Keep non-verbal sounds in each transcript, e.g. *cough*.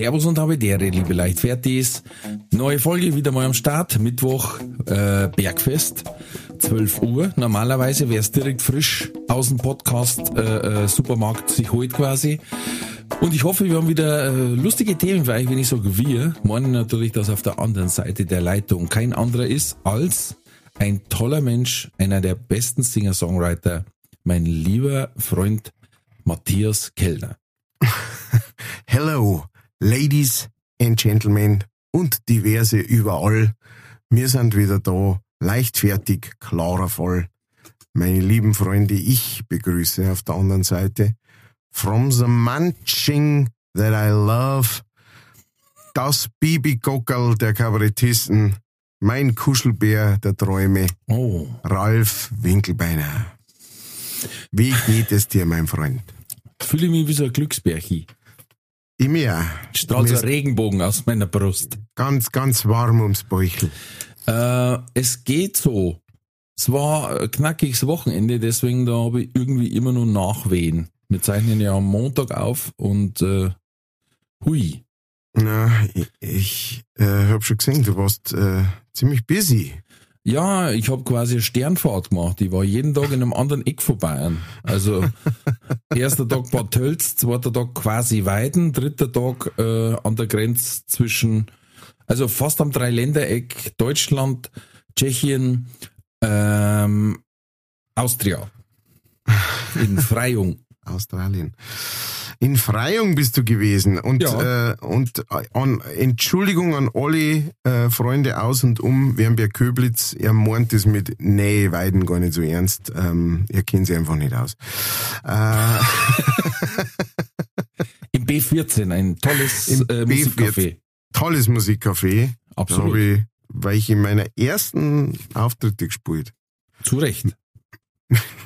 Servus und habe Dere, liebe Leichtfertis. Neue Folge wieder mal am Start. Mittwoch äh, Bergfest, 12 Uhr. Normalerweise wäre es direkt frisch aus dem Podcast äh, äh, Supermarkt sich holt quasi. Und ich hoffe, wir haben wieder äh, lustige Themen für euch, wenn ich sage wir. Meinen natürlich, dass auf der anderen Seite der Leitung kein anderer ist als ein toller Mensch, einer der besten Singer-Songwriter, mein lieber Freund Matthias Kellner. *laughs* Hello, Ladies and Gentlemen und diverse überall. Wir sind wieder da, leichtfertig, klarer Fall. Meine lieben Freunde, ich begrüße auf der anderen Seite From the Munching that I love, das Babygockerl der Kabarettisten, mein Kuschelbär der Träume, Oh, Ralf Winkelbeiner. Wie geht es dir, mein Freund? fühle mich wie so ein Glücksbärchi. Ich mir Strahlt so Mir ein Regenbogen aus meiner Brust. ganz, ganz warm ums Bäuchel. Äh, es geht so. Es war ein knackiges Wochenende, deswegen da habe ich irgendwie immer nur Nachwehen. Wir zeichnen ja am Montag auf und äh, hui. Na, ich, ich äh, habe schon gesehen, du warst äh, ziemlich busy. Ja, ich habe quasi eine Sternfahrt gemacht. Ich war jeden Tag in einem anderen Eck von Bayern. Also *laughs* erster Tag Bad Tölz, zweiter Tag quasi Weiden, dritter Tag äh, an der Grenze zwischen, also fast am Dreiländereck Deutschland, Tschechien, ähm, Austria. *laughs* In Freyung. Australien. In Freyung bist du gewesen und Ja. äh, und äh, an, Entschuldigung an alle äh, Freunde aus und um Wernberg Köblitz. Er meint es mit Nähe Weiden gar nicht so ernst. Ähm, er kennt sie einfach nicht aus. Äh, *laughs* Im B14, ein tolles Im äh, B14. Musikcafé. tolles Musikcafé. Da Absolut. habe ich, weil ich in meiner ersten Auftritte gespielt. Zu Recht.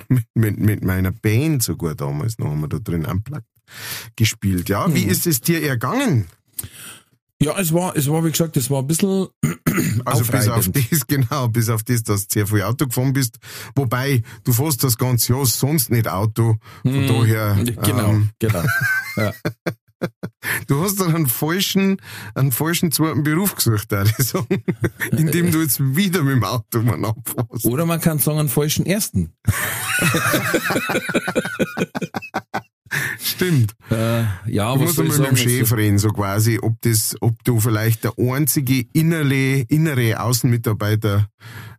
Mit, *laughs* mit, mit meiner Band sogar damals noch haben wir da drin unplugged gespielt. Ja, Mhm. wie ist es dir ergangen? Ja, es war, es war, wie gesagt, es war ein bisschen *clears throat* Also bis auf das, *laughs* genau, bis auf das, dass du sehr viel Auto gefahren bist. Wobei, du fährst das ganze Jahr sonst nicht Auto. Von daher, Genau, ähm, genau. Ja. *laughs* *laughs* du hast dann einen falschen, einen falschen zweiten Beruf gesucht, da ich sagen. Indem du jetzt wieder mit dem Auto mal abfährst. Oder man kann sagen, einen falschen ersten. *laughs* Stimmt. Äh, ja, Du was musst ich mit dem? Chef reden, so quasi, ob das, ob du vielleicht der einzige innerle, innere Außenmitarbeiter.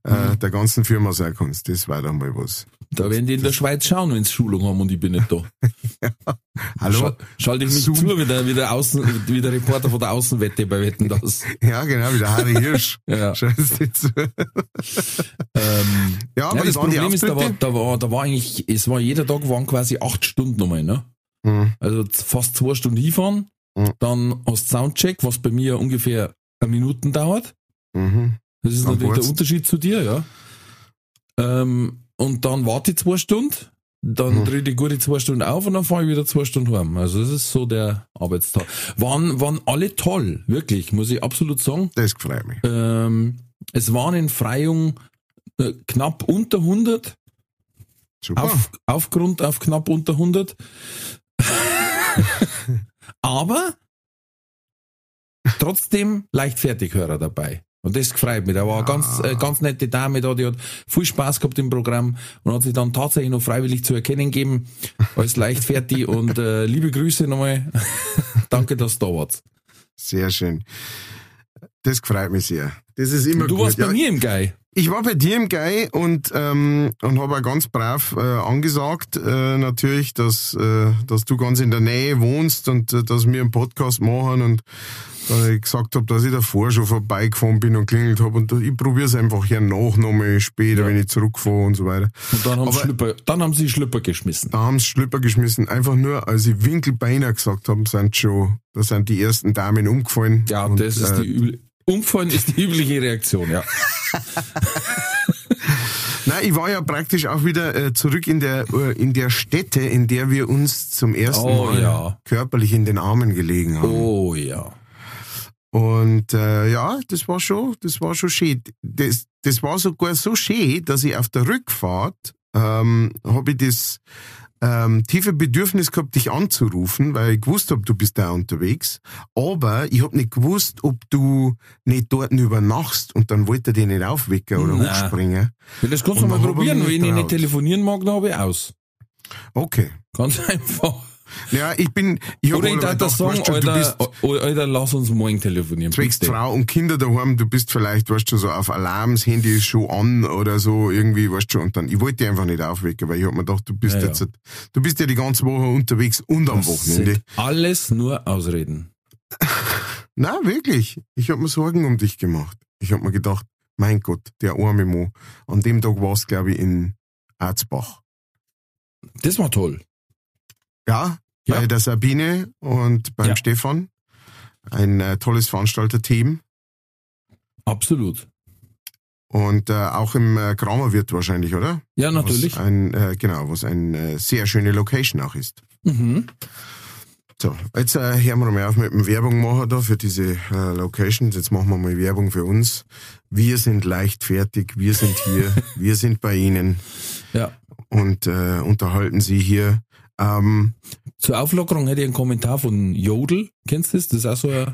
Äh, der ganzen Firma sein kannst. Das war dann mal was. Da werden die in der Schweiz schauen, wenn sie Schulung haben und ich bin nicht da. *laughs* Hallo? Schal schalte ich mich Zoom. zu, wie der, wie, der Außen, wie der Reporter von der Außenwette bei Wetten das. *laughs* Ja, genau, wie der Harry Hirsch. *laughs* Ja. Zu. Ähm, Ja, aber ja, das Problem ist, da war, da war, da war eigentlich, es war jeder Tag waren quasi acht Stunden nochmal, ne? Hm. Also fast zwei Stunden hinfahren, Mhm. dann hast Soundcheck, was bei mir ungefähr eine Minuten dauert. Mhm. Das ist natürlich der Unterschied zu dir, ja. Ähm, und dann warte ich zwei Stunden, dann Mhm. drehe ich gute zwei Stunden auf und dann fahre ich wieder zwei Stunden heim. Also das ist so der Arbeitstag. Waren, waren alle toll, wirklich, muss ich absolut sagen. Das freut mich. Ähm, es waren in Freyung äh, knapp unter 100, Super. auf, auf Grund auf knapp unter 100. *laughs* Aber trotzdem Leichtfertighörer dabei. Und das freut mich. Da war eine ganz, äh, ganz nette Dame da, die hat viel Spaß gehabt im Programm und hat sich dann tatsächlich noch freiwillig zu erkennen gegeben als leichtfertig *laughs* und äh, liebe Grüße nochmal. *laughs* Danke, dass du da warst. Sehr schön. Das freut mich sehr. Das ist immer Und du gut. warst bei ja, mir im Guy. Ich war bei dir im Guy und, ähm, und habe auch ganz brav äh, angesagt, äh, natürlich, dass, äh, dass du ganz in der Nähe wohnst und äh, dass wir einen Podcast machen und da ich gesagt habe, dass ich davor schon vorbeigefahren bin und klingelt habe und ich probiere es einfach hier nach, nochmal später, Ja. wenn ich zurückfahre und so weiter. Und dann haben, sie Aber- Schlüpper, dann haben sie Schlüpper geschmissen. Da haben sie Schlüpper geschmissen. Einfach nur, als ich Winkelbeiner gesagt haben, sind schon, da sind die ersten Damen umgefallen. Ja, Und, das ist äh, die übliche. Umfallen ist die übliche Reaktion, ja. *laughs* Nein, ich war ja praktisch auch wieder äh, zurück in der, äh, in der Stätte, in der wir uns zum ersten Oh, Mal ja. körperlich in den Armen gelegen haben. Oh ja. Und äh, ja, das war schon, das war schon schön. Das, das war sogar so schön, dass ich auf der Rückfahrt ähm, habe ich das ähm, tiefe Bedürfnis gehabt, dich anzurufen, weil ich gewusst habe, du bist da unterwegs. Aber ich habe nicht gewusst, ob du nicht dort übernachtst und dann wollte er dich nicht aufwecken oder Na. hochspringen. Ja, das kannst du mal probieren. Wenn ich nicht telefonieren mag, dann habe ich aus. Okay. Ganz *laughs* einfach. Ja, ich bin, ich Oder ich das gedacht, sagen, weißt du, du Alter, bist Alter, lass uns morgen telefonieren. zwecks bitte. Frau und Kinder daheim, du bist vielleicht, weißt du, so auf Alarms, Handy ist schon an oder so, irgendwie, weißt du, und dann, ich wollte dich einfach nicht aufwecken, weil ich hab mir gedacht, du bist Ja, ja. jetzt, du bist ja die ganze Woche unterwegs und am Das Wochenende. alles nur Ausreden. *laughs* Na, wirklich. Ich hab mir Sorgen um dich gemacht. Ich hab mir gedacht, mein Gott, der arme Mo. An dem Tag war's, glaube ich, in Erzbach. Das war toll. Ja, Ja. bei der Sabine und beim Ja. Stefan. Ein äh, tolles Veranstalterteam. Absolut. Und äh, auch im äh, Kramerwirt wahrscheinlich, oder? Ja, natürlich. Was ein, äh, genau, was eine äh, sehr schöne Location auch ist. Mhm. So, jetzt äh, hören wir mal auf mit dem Werbung machen da für diese äh, Locations. Jetzt machen wir mal Werbung für uns. Wir sind leichtfertig, wir sind hier, *laughs* wir sind bei Ihnen Ja. und äh, unterhalten Sie hier. Ähm, Zur Auflockerung hätte ich einen Kommentar von Jodel. Kennst du das? Das ist auch so ein,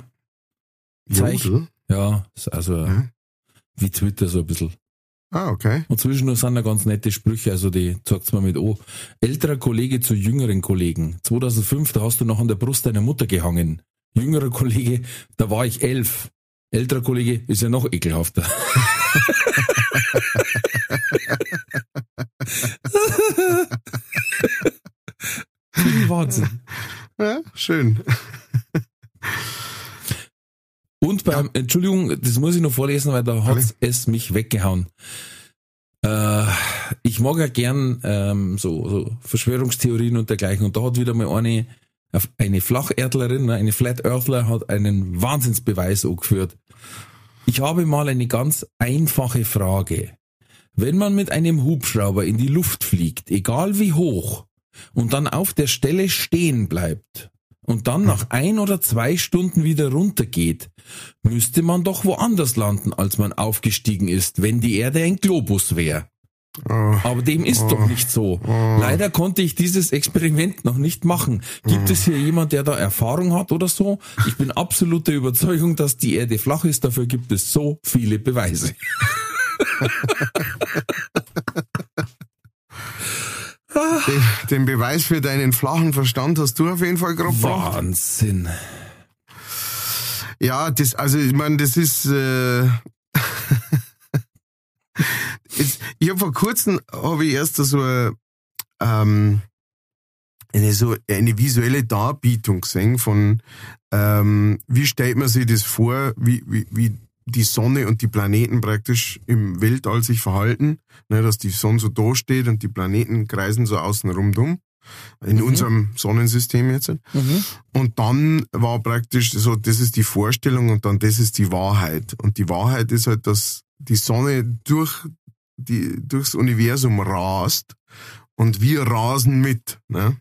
Zeichen. Jodel? ja, das ist also Ja. wie Twitter so ein bisschen. Ah, okay. Und zwischendurch sind da ganz nette Sprüche, also die sagt's mal mit, oh, älterer Kollege zu jüngeren Kollegen. 2005, da hast du noch an der Brust deiner Mutter gehangen. Jüngerer Kollege, da war ich elf. Älterer Kollege ist ja noch ekelhafter. *laughs* *laughs* Wahnsinn. *laughs* Ja, schön. Und beim, Entschuldigung, das muss ich noch vorlesen, weil da hat Alle. es mich weggehauen. Äh, ich mag ja gern ähm, so, so Verschwörungstheorien und dergleichen. Und da hat wieder mal eine, eine Flacherdlerin, ne, eine Flat Earthler, hat einen Wahnsinnsbeweis angeführt. Ich habe mal eine ganz einfache Frage. Wenn man mit einem Hubschrauber in die Luft fliegt, egal wie hoch, und dann auf der Stelle stehen bleibt und dann nach ein oder zwei Stunden wieder runtergeht, müsste man doch woanders landen, als man aufgestiegen ist, wenn die Erde ein Globus wäre. Oh, Aber dem ist doch nicht so. Leider konnte ich dieses Experiment noch nicht machen. Gibt es hier jemand, der da Erfahrung hat oder so? Ich bin absolut der Überzeugung, dass die Erde flach ist. Dafür gibt es so viele Beweise. *laughs* den, den Beweis für deinen flachen Verstand hast du auf jeden Fall gerade gebracht. Wahnsinn. Ja, das, also ich meine, das ist. Äh, *laughs* ich habe vor kurzem habe ich erst so eine, ähm, eine so eine visuelle Darbietung gesehen von ähm, wie stellt man sich das vor, wie, wie, wie die Sonne und die Planeten praktisch im Weltall sich verhalten, ne, dass die Sonne so da steht und die Planeten kreisen so außenrum dumm. In Mhm. unserem Sonnensystem jetzt. Mhm. Und dann war praktisch so, das ist die Vorstellung und dann das ist die Wahrheit. Und die Wahrheit ist halt, dass die Sonne durch die, durchs Universum rast und wir rasen mit. Ne?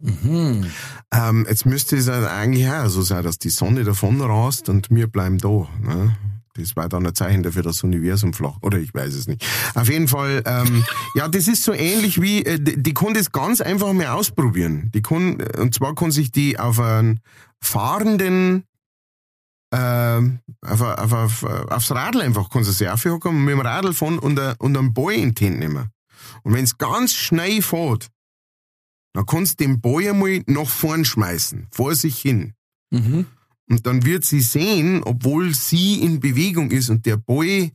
Mhm. Ähm, jetzt müsste es halt eigentlich auch so sein, dass die Sonne davon rast und wir bleiben da. Ne? Das war dann ein Zeichen dafür, dass das Universum flach. Oder ich weiß es nicht. Auf jeden Fall, ähm, *laughs* ja, das ist so ähnlich wie, äh, die, die kann das ganz einfach mal ausprobieren. Die kann, und zwar kann sich die auf einen fahrenden, ähm, auf, a- auf, auf, aufs Radl einfach, kann sie sich aufhocken und mit dem Radl fahren und, a- und einen Ball in die Hand nehmen. Und wenn es ganz schnell fährt, dann kannst du den Ball einmal nach vorn schmeißen, vor sich hin. Mhm. Und dann wird sie sehen, obwohl sie in Bewegung ist und der Ball,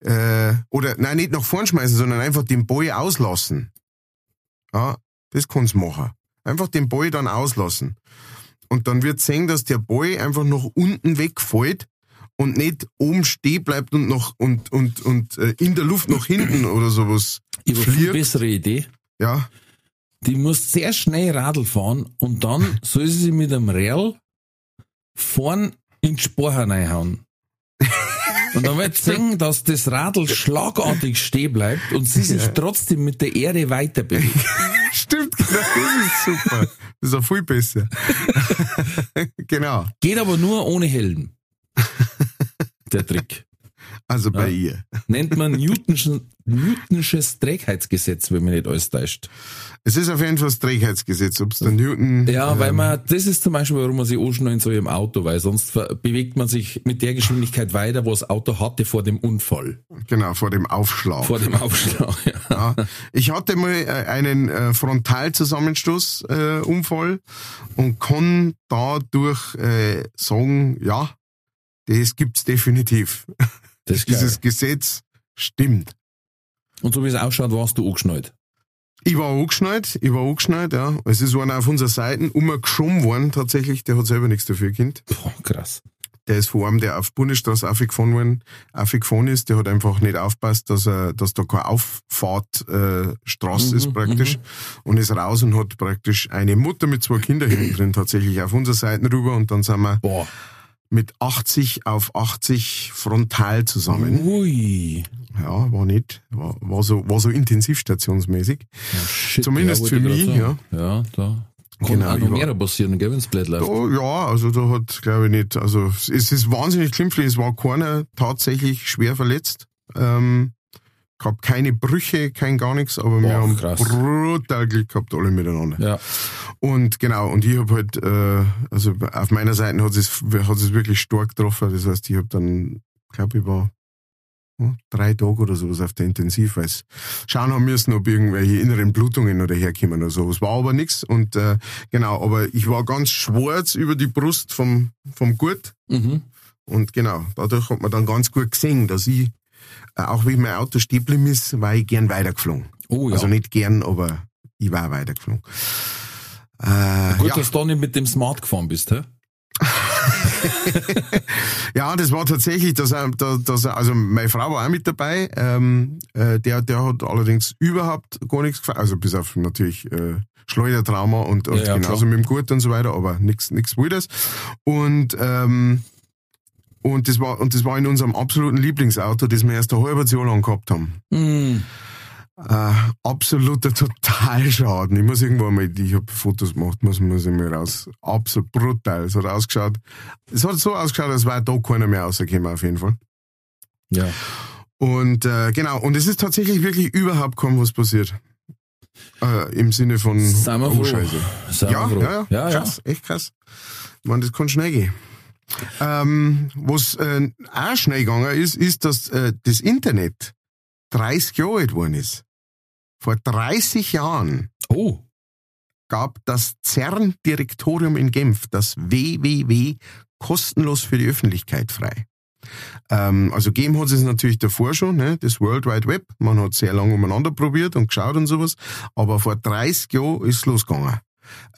äh, oder nein, nicht nach vorn schmeißen, sondern einfach den Ball auslassen. Ja, das kann's machen. Einfach den Ball dann auslassen. und dann wird sehen, dass der Ball einfach nach unten wegfällt und nicht oben stehen bleibt und noch und und und äh, in der Luft nach hinten oder sowas Ich habe eine bessere Idee. Ja, Die muss sehr schnell Radl fahren und dann soll sie mit einem Rell vorn in die Spore reinhauen. Und dann wird *laughs* sehen, dass das Radl schlagartig stehen bleibt und sie sich trotzdem mit der Erde weiter bewegt. *laughs* stimmt, genau, das ist super. Das ist auch viel besser. *laughs* genau, Geht aber nur ohne Helm. Der Trick. Also bei ihr. Nennt man Newtonschen, Newtonsches Trägheitsgesetz, wenn man nicht alles täuscht. Es ist auf jeden Fall das Trägheitsgesetz, ob es der Newton. Ja, weil ähm, man, das ist zum Beispiel, warum man sich anschnallen soll im Auto, weil sonst bewegt man sich mit der Geschwindigkeit weiter, wo das Auto hatte vor dem Unfall, Genau, vor dem Aufschlag. vor dem Aufschlag. Ja. *laughs* Ja, ich hatte mal äh, einen äh, Frontalzusammenstoß äh, Unfall und kann dadurch äh, sagen, ja, das gibt's definitiv. *laughs* Das ist. Dieses Gesetz stimmt. Und so wie es ausschaut, warst du angeschnallt. Ich war angeschnallt, ich war angeschnallt, ja. Es ist einer auf unserer Seite umgeschoben worden, tatsächlich, der hat selber nichts dafür gekannt. Boah, krass. Der ist vor allem, der auf Bundesstraße aufgefahren worden, aufgefahren ist, der hat einfach nicht aufpasst, dass er, dass da keine Auffahrtstraße äh, Straße Mhm, ist praktisch und ist raus und hat praktisch eine Mutter mit zwei Kindern hinten drin tatsächlich auf unserer Seite rüber und dann sind wir Boah. Mit 80 auf 80 frontal zusammen. Ui. Ja, war nicht, war, war so, war so intensivstationsmäßig. Ja, shit, Zumindest wollte für ich mich, sagen. Ja, da kann Genau, auch noch mehr passieren, gell, wenn's blöd läuft. Oh, ja, also da hat, glaube ich, nicht, also es ist wahnsinnig glimpflich, es war keiner tatsächlich schwer verletzt. Ähm, gab keine Brüche, kein gar nichts, aber wir Boah, haben krass. brutal Glück gehabt, alle miteinander. Ja. Und genau, und ich habe halt, äh, also auf meiner Seite hat es, hat es wirklich stark getroffen. Das heißt, ich habe dann, glaube ich, war hm, drei Tage oder sowas auf der Intensiv, weil schauen haben müssen, ob irgendwelche inneren Blutungen oder herkommen oder sowas. War aber nichts und äh, genau, aber ich war ganz schwarz über die Brust vom, vom Gurt Mhm. und genau, dadurch hat man dann ganz gut gesehen, dass ich, auch wie mein Auto stehen geblieben ist, war ich gern weitergeflogen. Oh ja. Also nicht gern, aber ich war weitergeflogen. Äh, Gut, ja. dass du da nicht mit dem Smart gefahren bist, hä? *laughs* Ja, das war tatsächlich, dass dass also meine Frau war auch mit dabei. Ähm, äh, der, der hat allerdings überhaupt gar nichts gefallen, also bis auf natürlich äh, Schleudertrauma und, und Ja, ja, genauso klar. mit dem Gurt und so weiter, aber nichts nichts Wildes. Und ähm, und das war und das war in unserem absoluten Lieblingsauto, das wir erst ein halbes Jahr lang gehabt haben. Hm. Äh, absoluter Totalschaden. Ich muss irgendwann mal, ich habe Fotos gemacht, muss, muss ich mal raus. Absolut brutal. Es hat ausgeschaut, es hat so ausgeschaut, als wäre da keiner mehr rausgekommen, auf jeden Fall. Ja. Und äh, genau, und es ist tatsächlich wirklich überhaupt kaum was passiert. Äh, Im Sinne von Sind wir oh, froh. Scheiße. Sind Ja, wir froh. ja, ja, ja, ja. krass, echt krass. Meine, das kann schnell gehen. Ähm, was äh, auch schnell gegangen ist, ist, dass äh, das Internet 30 Jahre alt geworden ist. Vor 30 Jahren Oh, gab das CERN-Direktorium in Genf das WWW kostenlos für die Öffentlichkeit frei. Ähm, also gegeben hat es natürlich davor schon, ne, das World Wide Web. Man hat sehr lange umeinander probiert und geschaut und sowas. Aber vor 30 Jahren ist es losgegangen.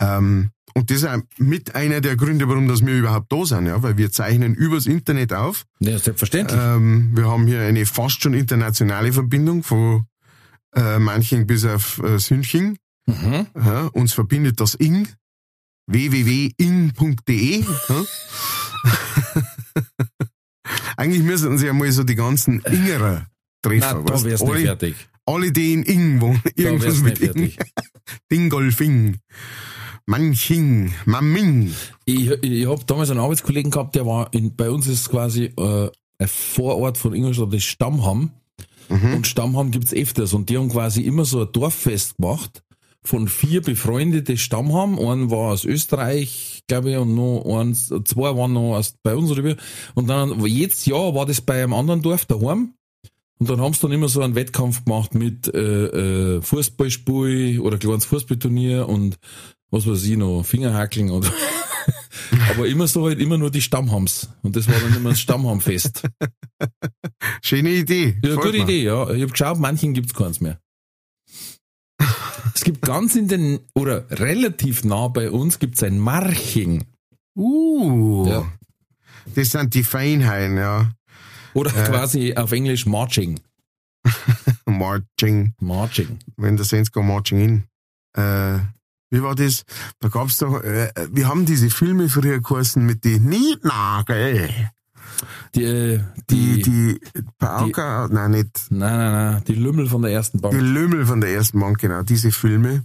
Ähm, und das ist mit einer der Gründe, warum dass wir überhaupt da sind, ja, weil wir zeichnen übers Internet auf. ja, selbstverständlich. Ähm, wir haben hier eine fast schon internationale Verbindung von äh, manchen bis auf äh, Sünching. Mhm. Ja, uns verbindet das Ing, www.ing.de. Ja. *laughs* Eigentlich müssten sie ja mal so die ganzen Ingerer treffen. Na, da weißt? wär's nicht alle, fertig. Alle, die in Ing wohnen. *laughs* Da Irgendwas mit Ing. *laughs* Dingolfing. Manching. Maming. Ich, ich habe damals einen Arbeitskollegen gehabt, der war in, bei uns ist quasi äh, ein Vorort von Ingolstadt, das Stammham. Mhm. Und Stammham gibt's öfters. Und die haben quasi immer so ein Dorffest gemacht von vier befreundete Stammham. Einen war aus Österreich, glaube ich, und noch eins, zwei waren noch aus, bei uns rüber. Und dann jedes Jahr war das bei einem anderen Dorf daheim. Und dann haben sie dann immer so einen Wettkampf gemacht mit äh, äh, Fußballspiel oder kleines Fußballturnier und was weiß ich noch, Fingerhackeln oder *laughs* aber immer so halt immer nur die Stammhams. Und das war dann immer das Stammhamfest. *laughs* Schöne Idee. Ja, gute. Idee, ja. Ich habe geschaut, manchen gibt's keins mehr. Es gibt ganz in den, oder relativ nah bei uns gibt's ein Marching. Uh, Ja. das sind die Feinheiten, ja. Oder quasi auf Englisch Marching. *laughs* Marching, Marching. wenn der Saints go marching in. Äh, wie war das? Da gab's doch, äh, wir haben diese Filme früher geheißen mit die Niednagel. Die, äh, Die, die, die, Pauker, nein, nicht, nein, nein, nein, die Lümmel von der ersten die Bank, Lümmel von der ersten Bank, genau, diese Filme.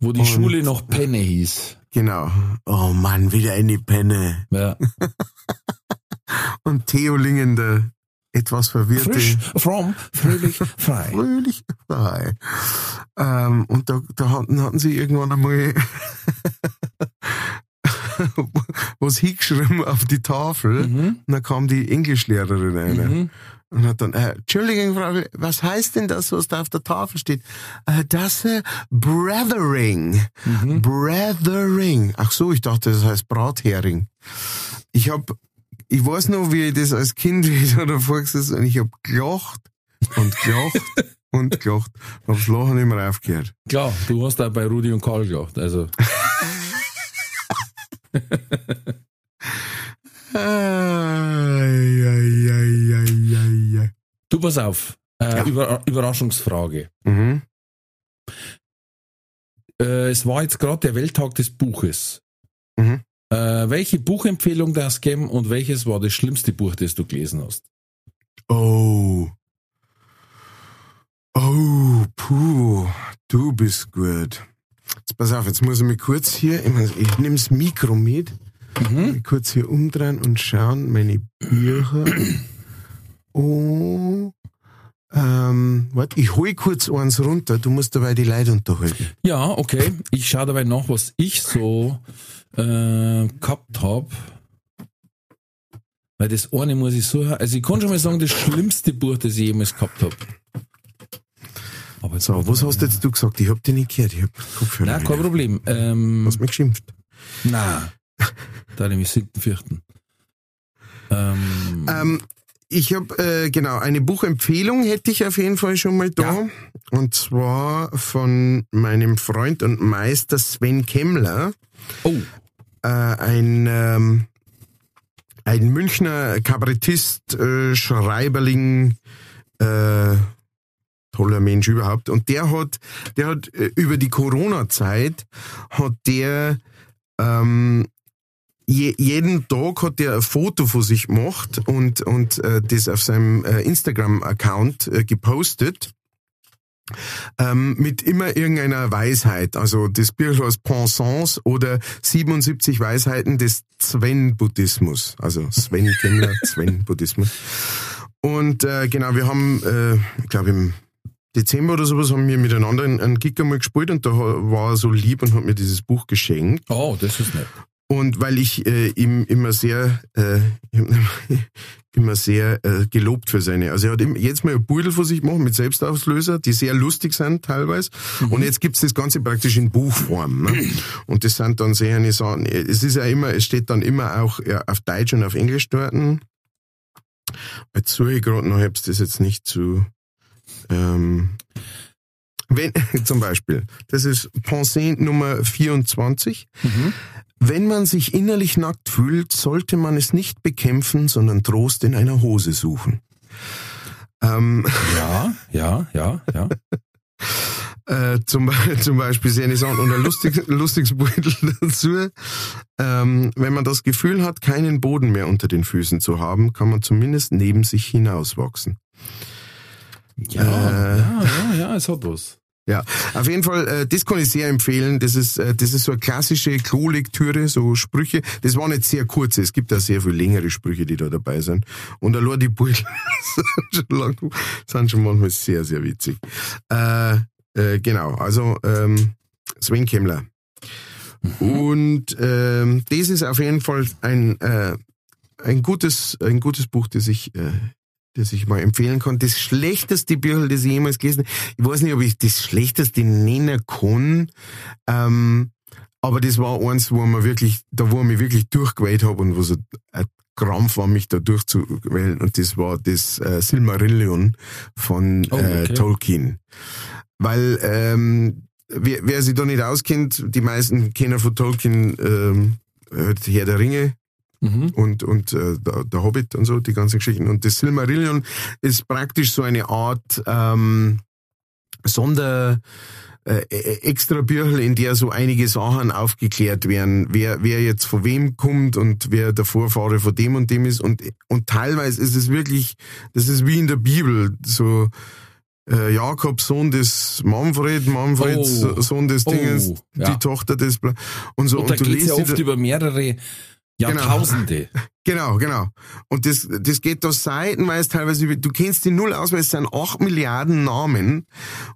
wo die Schule noch Penne hieß. Genau. Oh Mann, wieder eine Penne. Ja. *laughs* Und Theo Lingen, der etwas verwirrte. Frisch, fromm, fröhlich, *laughs* frei. Fröhlich frei. Ähm, und da, da hatten, hatten sie irgendwann einmal *laughs* was hingeschrieben auf die Tafel. Mhm. Und dann kam die Englischlehrerin rein. Mhm. Und hat dann, äh, Entschuldigung, Frau, was heißt denn das, was da auf der Tafel steht? Äh, das äh, Brethering. Mhm. Brethering. Ach so, ich dachte, das heißt Brathering. Ich hab, ich weiß noch, wie ich das als Kind *laughs* wieder davor gesessen und ich hab gelacht und gelacht *laughs* und gelacht. Und hab's Lachen nicht mehr aufgehört. Klar, du hast da bei Rudi und Karl gelacht. Also, du pass auf. Äh, Ja. Über, Überraschungsfrage. Mhm. Äh, es war jetzt gerade der Welttag des Buches. Mhm. Äh, welche Buchempfehlung das geben und welches war das schlimmste Buch, das du gelesen hast? Oh. Oh, puh, du bist gut. Jetzt pass auf, jetzt muss ich mich kurz hier, ich, nehme das Mikro mit, Mhm. kurz hier umdrehen und schauen, meine Bücher. *clears throat* Oh. Ähm, warte, ich hol kurz eins runter, du musst dabei die Leute unterhalten. Ja, okay. Ich schaue dabei nach, was ich so äh, gehabt habe. Weil das eine muss ich so, also ich kann schon mal sagen, das schlimmste Buch, das ich jemals gehabt habe. Aber So, was hast jetzt du gesagt? Ich hab dich nicht gehört, ich hab Kopfhörer. Nein, kein. Problem. Ähm, Hast mich geschimpft. nein. Da nämlich siebten, vierten. Ähm, Ähm, ich habe äh, genau eine Buchempfehlung hätte ich auf jeden Fall schon mal da Ja. und zwar von meinem Freund und Meister Sven Kemmler, oh, äh, ein ähm, ein Münchner Kabarettist, äh, Schreiberling, äh, toller Mensch überhaupt. Und der hat, der hat äh, über die Corona-Zeit hat der ähm, je, jeden Tag hat der ein Foto von sich gemacht und, und äh, das auf seinem äh, Instagram-Account äh, gepostet. Ähm, mit immer irgendeiner Weisheit. Also das Buch heißt Pensons oder 77 Weisheiten des Sven-Buddhismus. Also Sven Kemmler, *laughs* Sven-Buddhismus. Und äh, genau, wir haben, äh, ich glaube im Dezember oder sowas, haben wir miteinander einen, einen Gig einmal gespielt und da war er so lieb und hat mir dieses Buch geschenkt. oh, das ist nett. Und weil ich äh, ihm immer sehr, äh, *laughs* immer sehr äh, gelobt für seine. Also er hat jetzt mal ein Beutel vor sich gemacht mit Selbstauslöser, die sehr lustig sind teilweise. Und jetzt gibt's das Ganze praktisch in Buchform. Ne? *clears throat* Und das sind dann sehr eine Sachen. Es ist ja immer, es steht dann immer auch ja, auf Deutsch und auf Englisch dort. Jetzt suche ich gerade noch, hab's das jetzt nicht zu. Ähm, wenn, *laughs* zum Beispiel, das ist Pensée Nummer 24. Wenn man sich innerlich nackt fühlt, sollte man es nicht bekämpfen, sondern Trost in einer Hose suchen. Ähm, Ja, ja, ja, ja. *laughs* äh, zum, zum Beispiel und ein lustig, *laughs* lustiges Beutel dazu. Ähm, wenn man das Gefühl hat, keinen Boden mehr unter den Füßen zu haben, kann man zumindest neben sich hinauswachsen. Ja, Äh. ja, ja, ja, es hat was. Ja, auf jeden Fall, äh, das kann ich sehr empfehlen. Das ist, äh, das ist so eine klassische Klolektüre, so Sprüche. Das waren jetzt sehr kurze. Es gibt da sehr viel längere Sprüche, die da dabei sind. Und allein die Beutel sind schon, lang, sind schon manchmal sehr, sehr witzig. Äh, äh, genau, also ähm, Sven Kemmler. Und ähm, das ist auf jeden Fall ein, äh, ein, gutes, ein gutes Buch, das ich, äh, das ich mal empfehlen kann. Das schlechteste Buch, das ich jemals gelesen habe. Ich weiß nicht, ob ich das schlechteste nennen kann. Ähm, aber das war eins, wo man wirklich, da wo ich mich wirklich durchgewählt habe und wo so ein Krampf war, mich da durchzuwählen. Und das war das äh, Silmarillion von Oh, äh, okay. Tolkien. Weil, ähm, wer, wer sich da nicht auskennt, die meisten kennen von Tolkien ähm, äh, Herr der Ringe Mhm. und, und äh, der, der Hobbit und so, die ganzen Geschichten. Und das Silmarillion ist praktisch so eine Art ähm, Sonder äh, äh, extra Büchel, in der so einige Sachen aufgeklärt werden, wer, wer jetzt von wem kommt und wer der Vorfahre von dem und dem ist. Und, und teilweise ist es wirklich, das ist wie in der Bibel, so äh, Jakob, Sohn des Manfred, Manfred, Oh. Sohn des Oh, Dinges, ja. die Tochter des Bla und so. Und da du geht's ja oft über mehrere Jahrtausende. *laughs* Genau, genau. Und das, das geht da seitenweise teilweise du kennst die null aus, weil es sind acht Milliarden Namen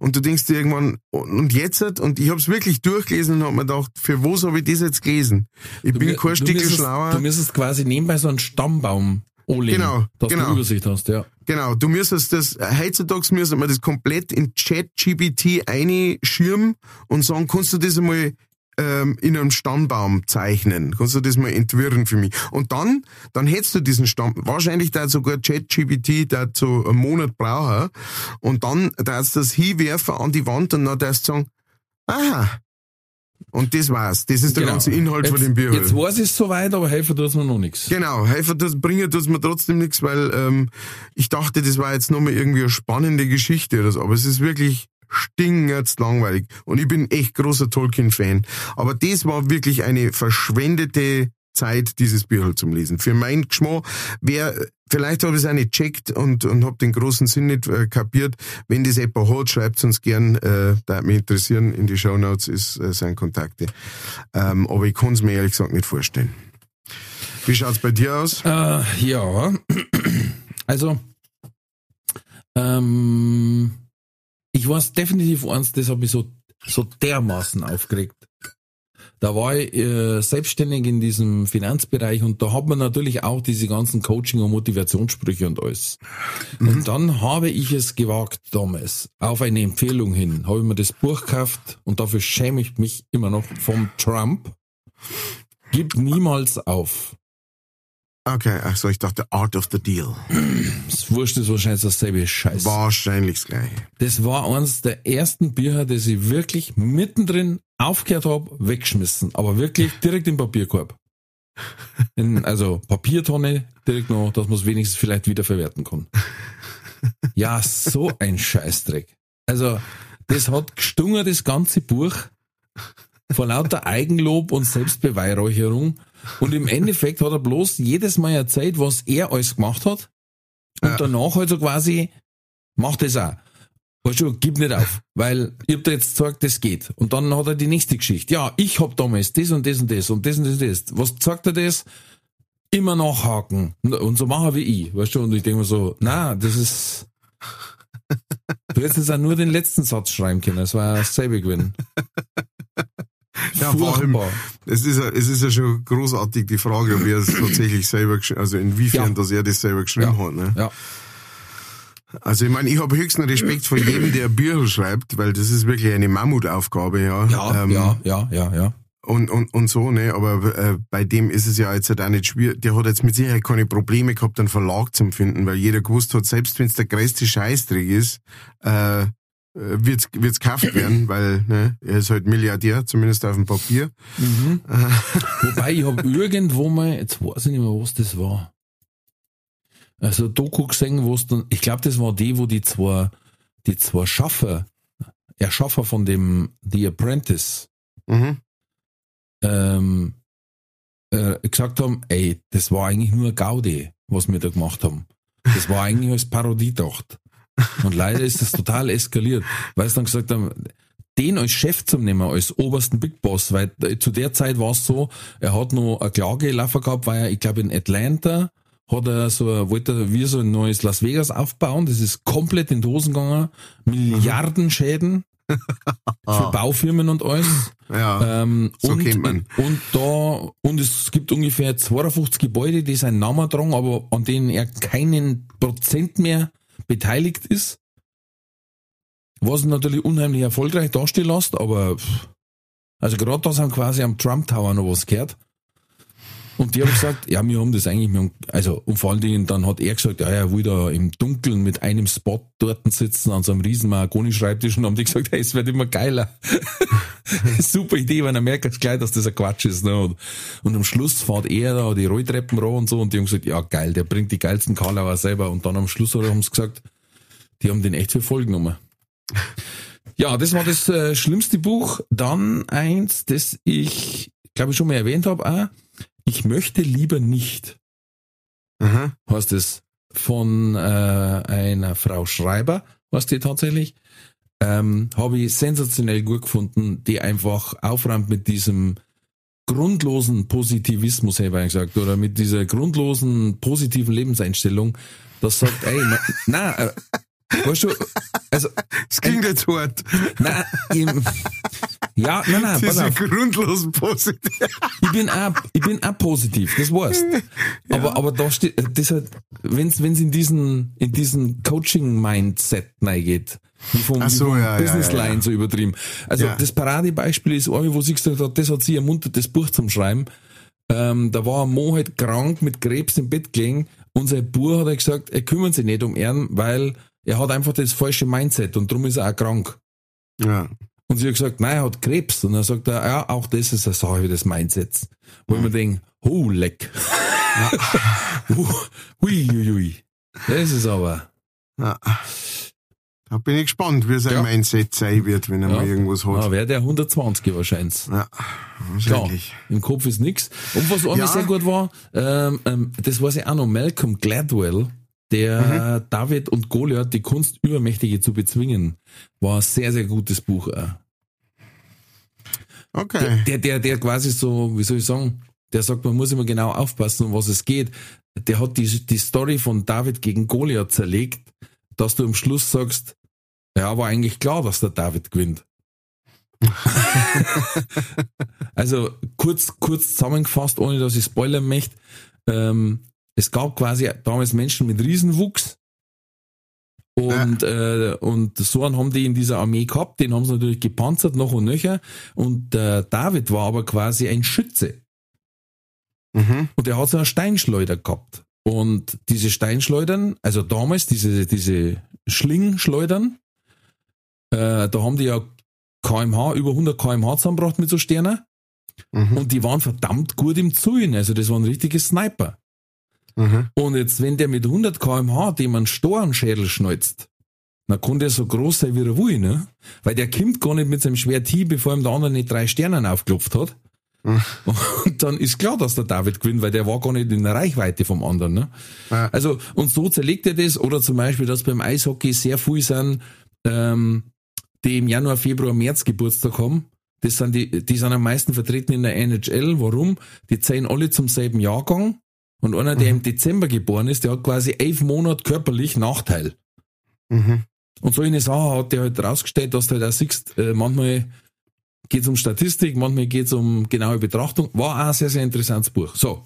und du denkst dir irgendwann, und jetzt, und ich habe es wirklich durchgelesen und habe mir gedacht, für was habe ich das jetzt gelesen? Ich bin mir- kein Stück schlauer. Du müsstest quasi nebenbei so einen Stammbaum anlegen, Genau, dass genau. du Übersicht hast, ja. Genau, du müsstest das, heutzutage müsste man das komplett in Chat-GPT einschirmen und sagen, kannst du das einmal ähm, in einem Stammbaum zeichnen? Kannst du das mal entwirren für mich? Und dann, dann hättest du diesen Stamm, wahrscheinlich da sogar Chat-GPT, da so einen Monat brauchen und dann darfst du das hinwerfen an die Wand und dann darfst du sagen, aha, und das war's. Das ist der ganze Inhalt Genau. jetzt, von dem Büro. Jetzt weiß ich es soweit, aber helfen tut's mir noch nichts. Genau, helfen das bringen tut's mir trotzdem nichts, weil ähm, ich dachte, das war jetzt nochmal irgendwie eine spannende Geschichte oder so, aber es ist wirklich stingert's langweilig. Und ich bin echt großer Tolkien-Fan. Aber das war wirklich eine verschwendete Zeit, dieses Bücher zum Lesen. Für meinen Geschmack, wer, vielleicht habe ich es auch nicht checkt und, und habe den großen Sinn nicht äh, kapiert. Wenn das jemand hat, schreibt uns gern, äh, da mich interessieren, in die Shownotes ist äh, sein Kontakte. Ähm, aber ich kann es mir ehrlich gesagt nicht vorstellen. Wie schaut's bei dir aus? Äh, ja, also, ähm, ich weiß definitiv eins, das hat mich so, so dermaßen aufgeregt. Da war ich äh, selbstständig in diesem Finanzbereich und da hat man natürlich auch diese ganzen Coaching- und Motivationssprüche und alles. Und dann habe ich es gewagt damals, auf eine Empfehlung hin, habe ich mir das Buch gekauft und dafür schäme ich mich immer noch vom Trump. Gib niemals auf. Okay, ach so, ich dachte Art of the Deal. Das Wurscht ist wahrscheinlich dasselbe Scheiß. Wahrscheinlich das gleiche. Das war eines der ersten Bücher, das ich wirklich mittendrin aufgehört habe, weggeschmissen. Aber wirklich direkt im Papierkorb. In, also Papiertonne direkt noch, dass man es wenigstens vielleicht wieder verwerten kann. Ja, so ein Scheißdreck. Also, das hat gestungen, das ganze Buch. Vor lauter Eigenlob und Selbstbeweihräucherung. Und im Endeffekt hat er bloß jedes Mal erzählt, was er alles gemacht hat. Und Ja. danach halt so quasi, mach das auch. Weißt du, gib nicht auf, weil ich hab dir jetzt gesagt, das geht. Und dann hat er die nächste Geschichte. Ja, ich hab damals das und das und das und das und das und das. Was sagt er das? Immer nachhaken. Und so machen wie ich, weißt du? Und ich denke mir so, na, das ist, du hättest jetzt auch nur den letzten Satz schreiben können. Das war dasselbe gewesen. *laughs* Ja, vor allem, Furchtbar. es ist, ja, es ist ja schon großartig die Frage, ob er es tatsächlich selber also inwiefern, Ja. dass er das selber geschrieben Ja. hat. Ne? Ja. Also ich meine, ich habe höchsten Respekt vor jedem, der Bücher schreibt, weil das ist wirklich eine Mammutaufgabe, ja. Ja, Ähm, ja, ja, ja, ja. Und, und, und so, ne, aber äh, bei dem ist es ja jetzt halt auch nicht schwierig. Der hat jetzt mit Sicherheit keine Probleme gehabt, einen Verlag zu finden, weil jeder gewusst hat, selbst wenn es der größte Scheißdreck ist, äh, wird's wird's gekauft werden, *clears throat* weil ne, er ist halt Milliardär, zumindest auf dem Papier. *laughs* Wobei ich habe irgendwo mal, jetzt weiß ich nicht mehr, was das war. Also Doku gesehen, wo es dann, ich glaube, das war die, wo die zwei, die zwei Schaffer, Erschaffer von dem The Apprentice, Mhm. ähm, äh, gesagt haben, ey, das war eigentlich nur Gaudi, was wir da gemacht haben. Das war eigentlich als Parodie gedacht. Und leider ist das total eskaliert, weil sie dann gesagt haben, den als Chef zu nehmen, als obersten Big Boss, weil zu der Zeit war es so, er hat noch eine Klage laufen gehabt, weil er, ich glaube in Atlanta hat er so, wollte er wie so ein neues Las Vegas aufbauen, das ist komplett in die Hosen gegangen, Milliarden Schäden *laughs* für Baufirmen und alles. Ja. Ähm, So und, kennt man. und da, und es gibt ungefähr 52 Gebäude, die seinen Namen tragen, aber an denen er keinen Prozent mehr beteiligt ist. Was natürlich unheimlich erfolgreich dastehen lässt, aber also gerade da haben quasi am Trump Tower noch was gehört. Und die haben gesagt, ja, wir haben das eigentlich, haben, also, und vor allen Dingen, dann hat er gesagt, ja, er will da im Dunkeln mit einem Spot dort sitzen an so einem riesen Mahagoni-Schreibtisch und haben die gesagt, hey, es wird immer geiler. *laughs* Super Idee, wenn er merkt gleich, dass das ein Quatsch ist, ne? Und, und am Schluss fährt er da die Rolltreppen ran und so und die haben gesagt, ja, geil, der bringt die geilsten Karlauer selber und dann am Schluss haben sie gesagt, die haben den echt für voll genommen. Ja, das war das äh, schlimmste Buch. Dann eins, das ich, glaube ich, schon mal erwähnt habe, auch. Ich möchte lieber nicht. Aha. Heißt es von äh, einer Frau Schreiber, was die tatsächlich. Ähm, habe ich sensationell gut gefunden, die einfach aufräumt mit diesem grundlosen Positivismus, habe ich gesagt, oder mit dieser grundlosen positiven Lebenseinstellung, das sagt, ey, na, na äh, weißt du, also, Es klingt jetzt hart. na, im, ja, nein, nein, Diese grundlosen Positiv. ich bin auch, ich bin auch positiv, das weißt. Aber, aber da steht, das halt, wenn's, wenn's in diesen, in diesen Coaching-Mindset reingeht, wie vom, so, ja, ja, Business ja, ja. So übertrieben. Also, Ja. das Paradebeispiel ist, eine, wo sie gesagt hat, das hat sie ermuntert, das Buch zum Schreiben. Ähm, da war ein Mo halt krank mit Krebs im Bett gelegen und sein Bub hat er gesagt, er kümmert sich nicht um ihn, weil er hat einfach das falsche Mindset und darum ist er auch krank. Ja. Und sie hat gesagt, nein, er hat Krebs. Und dann sagt er, ja, auch das ist eine Sache des Mindsets. Wo ich mir denke, oh, leck. Hui. *laughs* Das ist aber, ja. Da bin ich gespannt, wie sein Ja. Mindset sein wird, wenn er Ja. mal irgendwas ja, hat. wäre der 120 wahrscheinlich. Ja, Klar, wahrscheinlich. im Kopf ist nix. Und was auch Ja. sehr gut war, ähm, ähm, das weiß ich auch noch, Malcolm Gladwell, der Mhm. David und Goliath, die Kunst Übermächtige zu bezwingen, war ein sehr, sehr gutes Buch. Auch. Okay. der, der, der quasi so, wie soll ich sagen, der sagt, man muss immer genau aufpassen, um was es geht. Der hat die, die Story von David gegen Goliath zerlegt, dass du am Schluss sagst, ja, war eigentlich klar, dass der David gewinnt. *laughs* also kurz, kurz zusammengefasst, ohne dass ich spoilern möchte, ähm, es gab quasi damals Menschen mit Riesenwuchs, und, äh, und so einen haben die in dieser Armee gehabt, den haben sie natürlich gepanzert, noch und nöcher. Und äh, David war aber quasi ein Schütze. Mhm. Und er hat so eine Steinschleuder gehabt. Und diese Steinschleudern, also damals diese, diese Schlingschleudern, äh, da haben die ja kmh, über 100 kmh zusammengebracht mit so Sternen. Mhm. Und die waren verdammt gut im Zielen. Also das waren richtige Sniper. Mhm. Und jetzt, wenn der mit 100 kmh dem einen Storenschädel schnalzt, dann kann der so groß sein, wie er will, ne? Weil der kommt gar nicht mit seinem Schwert hin, bevor ihm der andere nicht drei Sternen aufgeklopft hat. Und dann ist klar, dass der David gewinnt, weil der war gar nicht in der Reichweite vom anderen, ne? Ja. Also, und so zerlegt er das, oder zum Beispiel, dass beim Eishockey sehr viel sind, ähm, die im Januar, Februar, März Geburtstag haben. Das sind die, die sind am meisten vertreten in der NHL. Warum? Die zählen alle zum selben Jahrgang. Und einer, der im Dezember geboren ist, der hat quasi elf Monate körperlich Nachteil. Mhm. Und so eine Sache hat der halt rausgestellt, dass du halt auch siehst, äh, manchmal geht's um Statistik, manchmal geht's um genaue Betrachtung. War auch ein sehr, sehr interessantes Buch. So,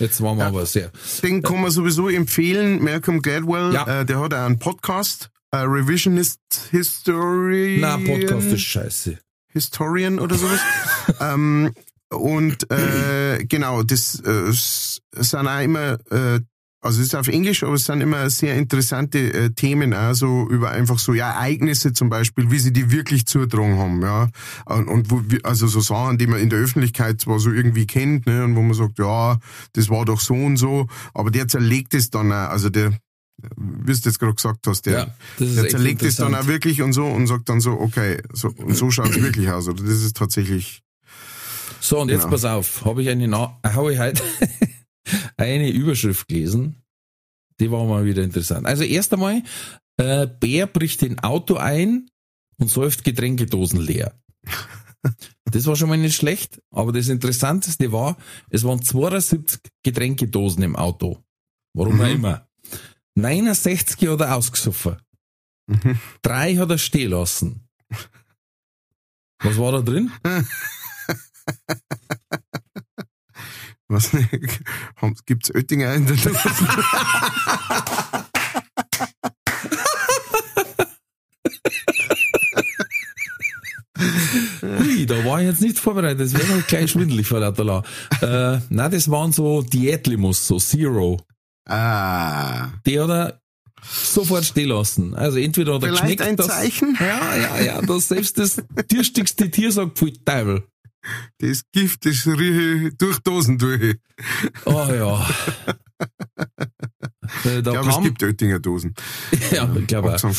jetzt waren wir aber sehr. Den kann man sowieso empfehlen. Malcolm Gladwell, Ja. äh, der hat auch einen Podcast, äh, Revisionist History. Na, Podcast ist scheiße. Historian oder sowas. *laughs* ähm, und äh, genau, das äh, sind auch immer, äh, also es ist auf Englisch, aber es sind immer sehr interessante äh, Themen, also über einfach so ja, Ereignisse zum Beispiel, wie sie die wirklich zugetragen haben, ja. Und, und wo, also so Sachen, die man in der Öffentlichkeit zwar so irgendwie kennt, ne, und wo man sagt, ja, das war doch so und so, aber der zerlegt es dann auch, also der, wie du jetzt gerade gesagt hast, der, Ja, der zerlegt es dann auch wirklich und so und sagt dann so, okay, so, und so schaut's *clears throat* wirklich aus. Oder das ist tatsächlich. So, und jetzt Genau. pass auf, habe ich eine, Na- habe ich heute *laughs* eine Überschrift gelesen. Die war mal wieder interessant. Also erst einmal, äh, Bär bricht in Auto ein und säuft Getränkedosen leer. *laughs* Das war schon mal nicht schlecht, aber das Interessanteste war, es waren 72 Getränkedosen im Auto. Warum auch Mhm. immer. 69 hat er ausgesoffen. Mhm. Drei hat er stehen lassen. Was war da drin? *laughs* Was gibt's Oettinger in der Luft? Hui, da war ich jetzt nicht vorbereitet, das wäre noch gleich schwindelig vor lauter La. Äh, nein, das waren so Diätlimos, so Zero. Ah. Die hat er sofort stehen lassen. Also entweder hat er Vielleicht geschmeckt, ein dass, Zeichen? Ja, ja, ja, dass selbst das dürstigste Tier sagt, pfui Teufel. Das Gift, das rieche ich durch Dosen durch. Oh ja. Äh, da Ich glaube, es gibt Oettinger Dosen. *laughs* ja, ich glaube auch.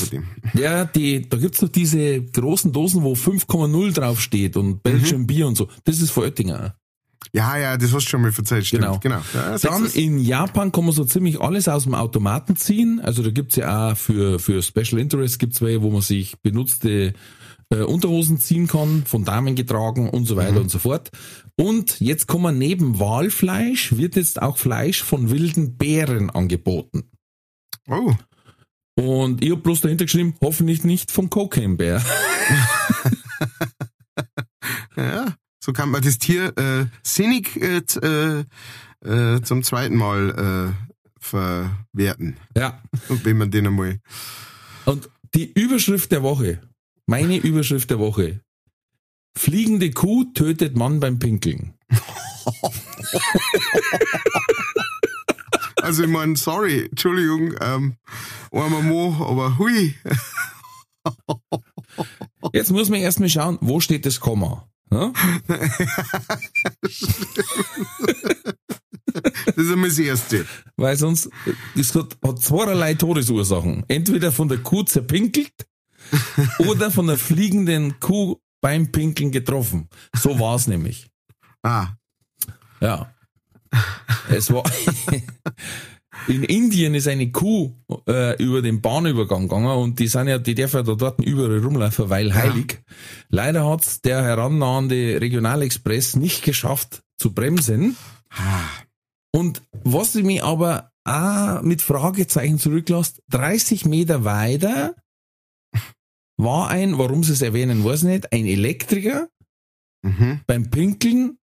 Ja, die, da gibt's noch diese großen Dosen, wo 5,0 draufsteht und Belgian Mhm. Bier und so. Das ist von Oettinger. Ja, ja, das hast du schon mal verzeiht, stimmt. Genau. genau. Ja, Dann in Japan kann man so ziemlich alles aus dem Automaten ziehen. Also da gibt's ja auch für, für Special Interest gibt's welche, wo man sich benutzte äh, Unterhosen ziehen kann, von Damen getragen und so Mhm. weiter und so fort. Und jetzt kommen neben Walfleisch wird jetzt auch Fleisch von wilden Bären angeboten. oh, Und ich hab bloß dahinter geschrieben, hoffentlich nicht vom Cocaine Bär. *laughs* ja. So kann man das Tier äh, sinnig äh, äh, äh, zum zweiten Mal äh, verwerten. Ja. Und wenn man den einmal. Und die Überschrift der Woche, meine Überschrift der Woche. Fliegende Kuh tötet Mann beim Pinkeln. *laughs* Also ich meine, sorry, Entschuldigung, ähm, armer Mo, aber hui. Jetzt muss man erstmal schauen, wo steht das Komma. Ja? *laughs* Das ist einmal das Erste. Weil sonst, es hat, hat zweierlei Todesursachen. Entweder von der Kuh zerpinkelt *laughs* oder von der fliegenden Kuh beim Pinkeln getroffen. So war's *laughs* nämlich. Ah, Ja. Es war *laughs* in Indien ist eine Kuh äh, über den Bahnübergang gegangen und die sind ja, die dürfen ja da dort überall rumlaufen, weil heilig. Leider hat's der herannahende Regionalexpress nicht geschafft zu bremsen. Und was sie mich aber auch mit Fragezeichen zurücklässt, 30 Meter weiter war ein, warum sie es erwähnen, weiß ich nicht, ein Elektriker, mhm. beim Pinkeln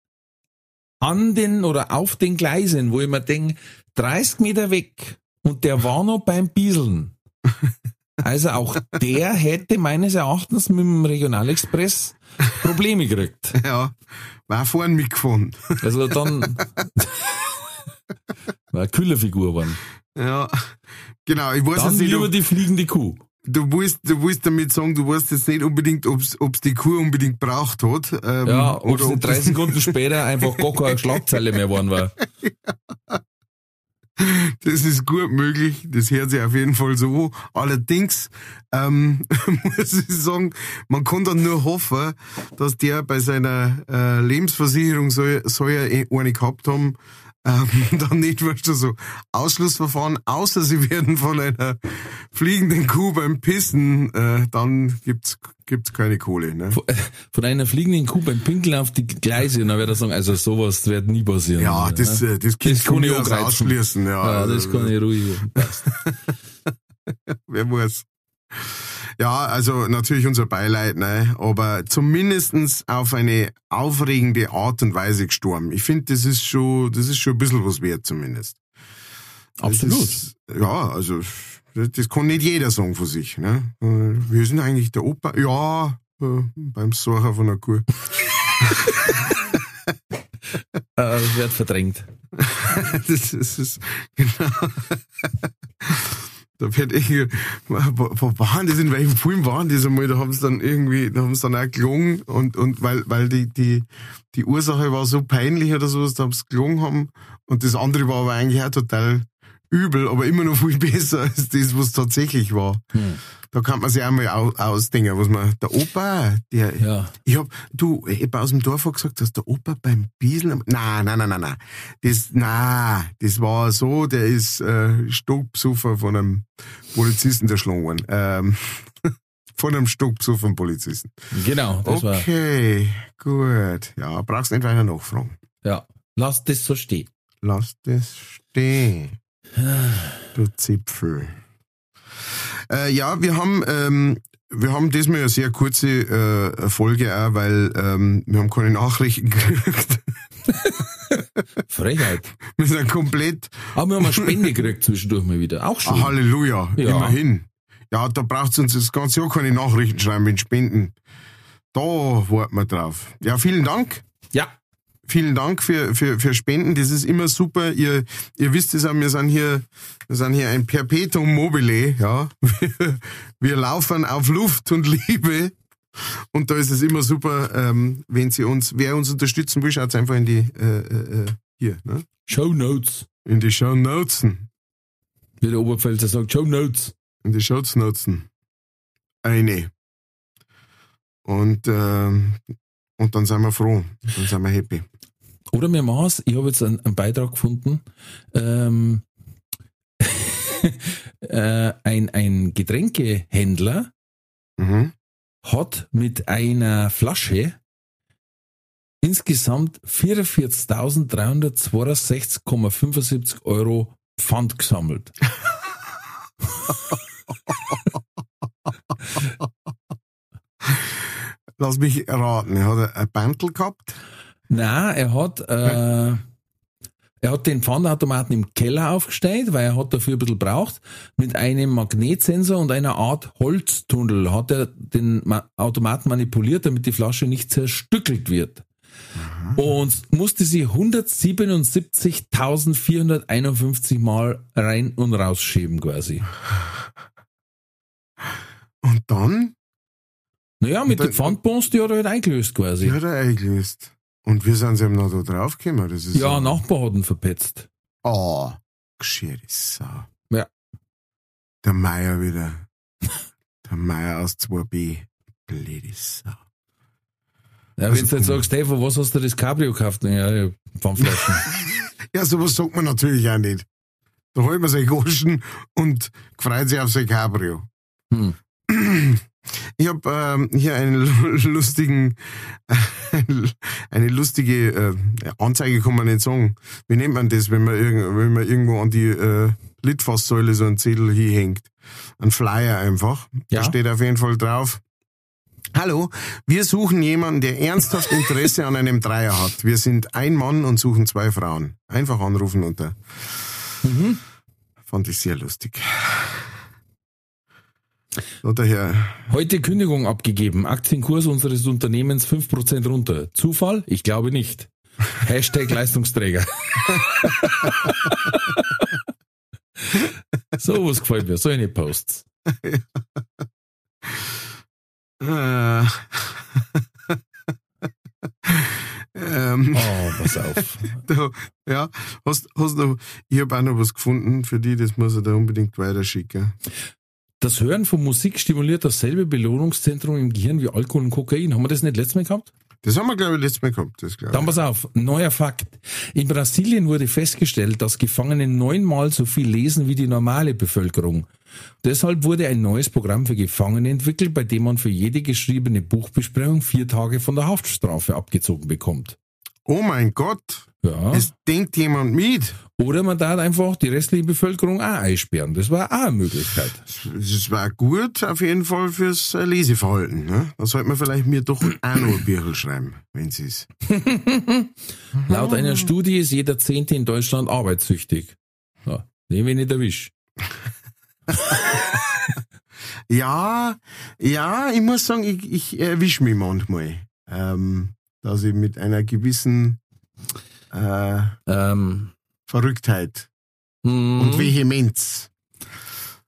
an den oder auf den Gleisen, wo ich mir denke, 30 Meter weg und der war noch beim Bieseln. *laughs* Also auch der hätte meines Erachtens mit dem Regionalexpress Probleme gekriegt. *laughs* ja, war vorhin mitgefahren. Also dann *laughs* war eine kühle Figur waren. Ja, genau, ich weiß Dann jetzt nicht, lieber die fliegende Kuh. Du willst, du willst damit sagen, du weißt jetzt nicht unbedingt, ob's, ob's die Kuh unbedingt braucht hat. Ähm, Ja, ob oder es ob drei *laughs* Sekunden später einfach gar keine Schlagzeile mehr geworden war. das ist gut möglich, das hört sich auf jeden Fall so. Allerdings ähm, *laughs* muss ich sagen, man kann dann nur hoffen, dass der bei seiner äh, Lebensversicherung soll, soll er eh eine gehabt haben, ähm, *laughs* dann nicht weißt du, so Ausschlussverfahren, außer sie werden von einer fliegenden Kuh beim Pissen, äh, dann gibt's gibt's keine Kohle. Ne? Von einer fliegenden Kuh beim Pinkeln auf die Gleise und dann wird er sagen, also sowas wird nie passieren. Ja, das, äh, das, kann Das kann von ich angreifen. ausschließen. Ja, Ja, das kann ich ruhig. *laughs* Wer weiß. Ja, also natürlich unser Beileid, ne? aber zumindestens auf eine aufregende Art und Weise gestorben. Ich finde, das ist schon, das ist schon ein bisschen was wert zumindest. Absolut. Ist, ja, also das, kann nicht jeder sagen von sich. Ne? Äh, Wir sind eigentlich der Opa. Ja, äh, beim Sucher von der Kuh. *laughs* Äh, wird verdrängt. das, *laughs* das ist genau. Da wird irgendwie, wo waren das, in welchem Film waren das einmal, da haben sie dann irgendwie, da haben sie dann auch gelungen und, und weil, weil die, die, die Ursache war so peinlich oder sowas, da haben sie gelungen haben und das andere war aber eigentlich auch total übel, aber immer noch viel *laughs* besser als das, was tatsächlich war. Hm. Da kann man sich einmal au- ausdenken, was man, der Opa, der, Ja. ich hab, du, ich hab aus dem Dorf auch gesagt, dass der Opa beim Bieseln, na, na, na, na, na, das, na, das war so, der ist äh, Stockbesucher von einem Polizisten der worden. Ähm, *laughs* von einem Stockbesucher Polizisten. Genau, das war. Okay, gut. Ja, brauchst nicht weiter nachfragen. Ja. Lass das so stehen. Lass das stehen. Du Zipfel. Äh, ja, wir haben, ähm, wir haben diesmal eine sehr kurze äh, Folge auch, weil ähm, wir haben keine Nachrichten *laughs* gekriegt. Frechheit. Wir sind komplett, Aber wir haben eine Spende gekriegt zwischendurch mal wieder. Auch ah, schon. Halleluja, Ja. immerhin. Ja, da braucht uns das ganze Jahr keine Nachrichten schreiben mit Spenden. Da warten wir drauf. Ja, vielen Dank. Ja. Vielen Dank für, für, für Spenden. Das ist immer super. Ihr, ihr wisst es auch, wir sind hier, wir sind hier ein Perpetuum mobile, ja. Wir, *laughs* wir laufen auf Luft und Liebe. Und da ist es immer super, ähm, wenn Sie uns, wer uns unterstützen will, schaut einfach in die, äh, äh, hier, ne? Show Notes. In die Show Notes. Wie der Oberpfälzer sagt, Show Notes. In die Show Notes. Eine. Und, ähm, und dann sind wir froh. Dann sind wir happy. Oder machen es, ich habe jetzt einen, einen Beitrag gefunden, ähm, *laughs* äh, ein, ein Getränkehändler Mhm. hat mit einer Flasche insgesamt 44.362,75 Euro Pfand gesammelt. *laughs* Lass mich raten, er hat ein Bantel gehabt. Na, er hat, äh, er hat den Pfandautomaten im Keller aufgestellt, weil er hat dafür ein bisschen braucht. Mit einem Magnetsensor und einer Art Holztunnel hat er den Ma Automaten manipuliert, damit die Flasche nicht zerstückelt wird. Und musste sie 177.451 Mal rein und rausschieben quasi. Und dann Naja, mit Und den dann- Pfandbons, die hat er halt eingelöst quasi. die hat er eingelöst. Und wir sind sie ihm noch da draufgekommen. Das ist Ja, so- Nachbar hat ihn verpetzt. Oh, geschirre Sau. Ja. Der Meier wieder. *laughs* Der Meier aus 2b. Blöde Sau. Ja, Also- wenn du jetzt sagst, hey, von was hast du das Cabrio gekauft? Ja, ja, Pfandflaschen. *laughs* *laughs* Ja, sowas sagt man natürlich auch nicht. Da holt man sich Goschen und freut sich auf sein Cabrio. Hm. *clears throat* Ich habe ähm, hier einen *laughs* lustigen, eine lustige äh, Anzeige kann man nicht sagen. Wie nennt man das, wenn man, irg wenn man irgendwo an die äh, Litfaßsäule so einen Zettel hinhängt? Ein Flyer einfach. Ja. Da steht auf jeden Fall drauf. Hallo, wir suchen jemanden, der ernsthaft Interesse an einem Dreier hat. Wir sind ein Mann und suchen zwei Frauen. Einfach anrufen unter. Mhm. Fand ich sehr lustig. So daher, Heute Kündigung abgegeben. Aktienkurs unseres Unternehmens 5% runter. Zufall? Ich glaube nicht. *laughs* Hashtag Leistungsträger. *laughs* so was gefällt mir. So eine Posts. äh, *laughs* ähm, Oh, pass auf. da, ja, hast, hast du, ich habe auch noch was gefunden für die, das muss ich da unbedingt weiterschicken. Das Hören von Musik stimuliert dasselbe Belohnungszentrum im Gehirn wie Alkohol und Kokain. Haben wir das nicht letztes Mal gehabt? Das haben wir, glaube ich, letztes Mal gehabt. Das glaube Dann ich. pass auf, neuer Fakt. In Brasilien wurde festgestellt, dass Gefangene neunmal so viel lesen wie die normale Bevölkerung. Deshalb wurde ein neues Programm für Gefangene entwickelt, bei dem man für jede geschriebene Buchbesprechung vier Tage von der Haftstrafe abgezogen bekommt. Oh mein Gott, Ja. es denkt jemand mit. Oder man darf einfach die restliche Bevölkerung auch einsperren. Das war auch eine Möglichkeit. Das war gut, auf jeden Fall fürs äh, Leseverhalten. Ne? Da sollte man vielleicht mir doch auch noch ein Büchel schreiben, wenn es ist. *laughs* Laut einer Studie ist jeder Zehnte in Deutschland arbeitssüchtig. Ja, den wir nicht erwischt. *laughs* Ja, ja, ich muss sagen, ich, ich erwische mich manchmal, ähm, dass ich mit einer gewissen äh, Ähm, Verrücktheit mhm. und Vehemenz.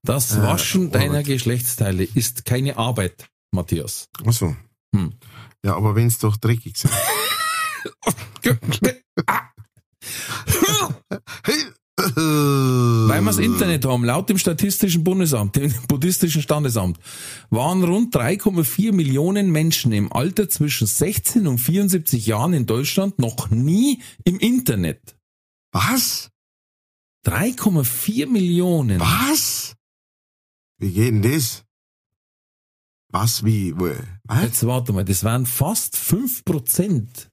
Das Äh, Waschen deiner Arbeit. Geschlechtsteile ist keine Arbeit, Matthias. Achso. Hm. Ja, aber wenn's doch dreckig sind. *laughs* *laughs* *laughs* Weil wir das Internet haben, laut dem Statistischen Bundesamt, *laughs* dem Buddhistischen Standesamt, waren rund 3,4 Millionen Menschen im Alter zwischen 16 und 74 Jahren in Deutschland noch nie im Internet. Was? 3,4 Millionen. Was? Wie geht denn das? Was, wie, wo, was? Jetzt warte mal, das waren fast 5 Prozent.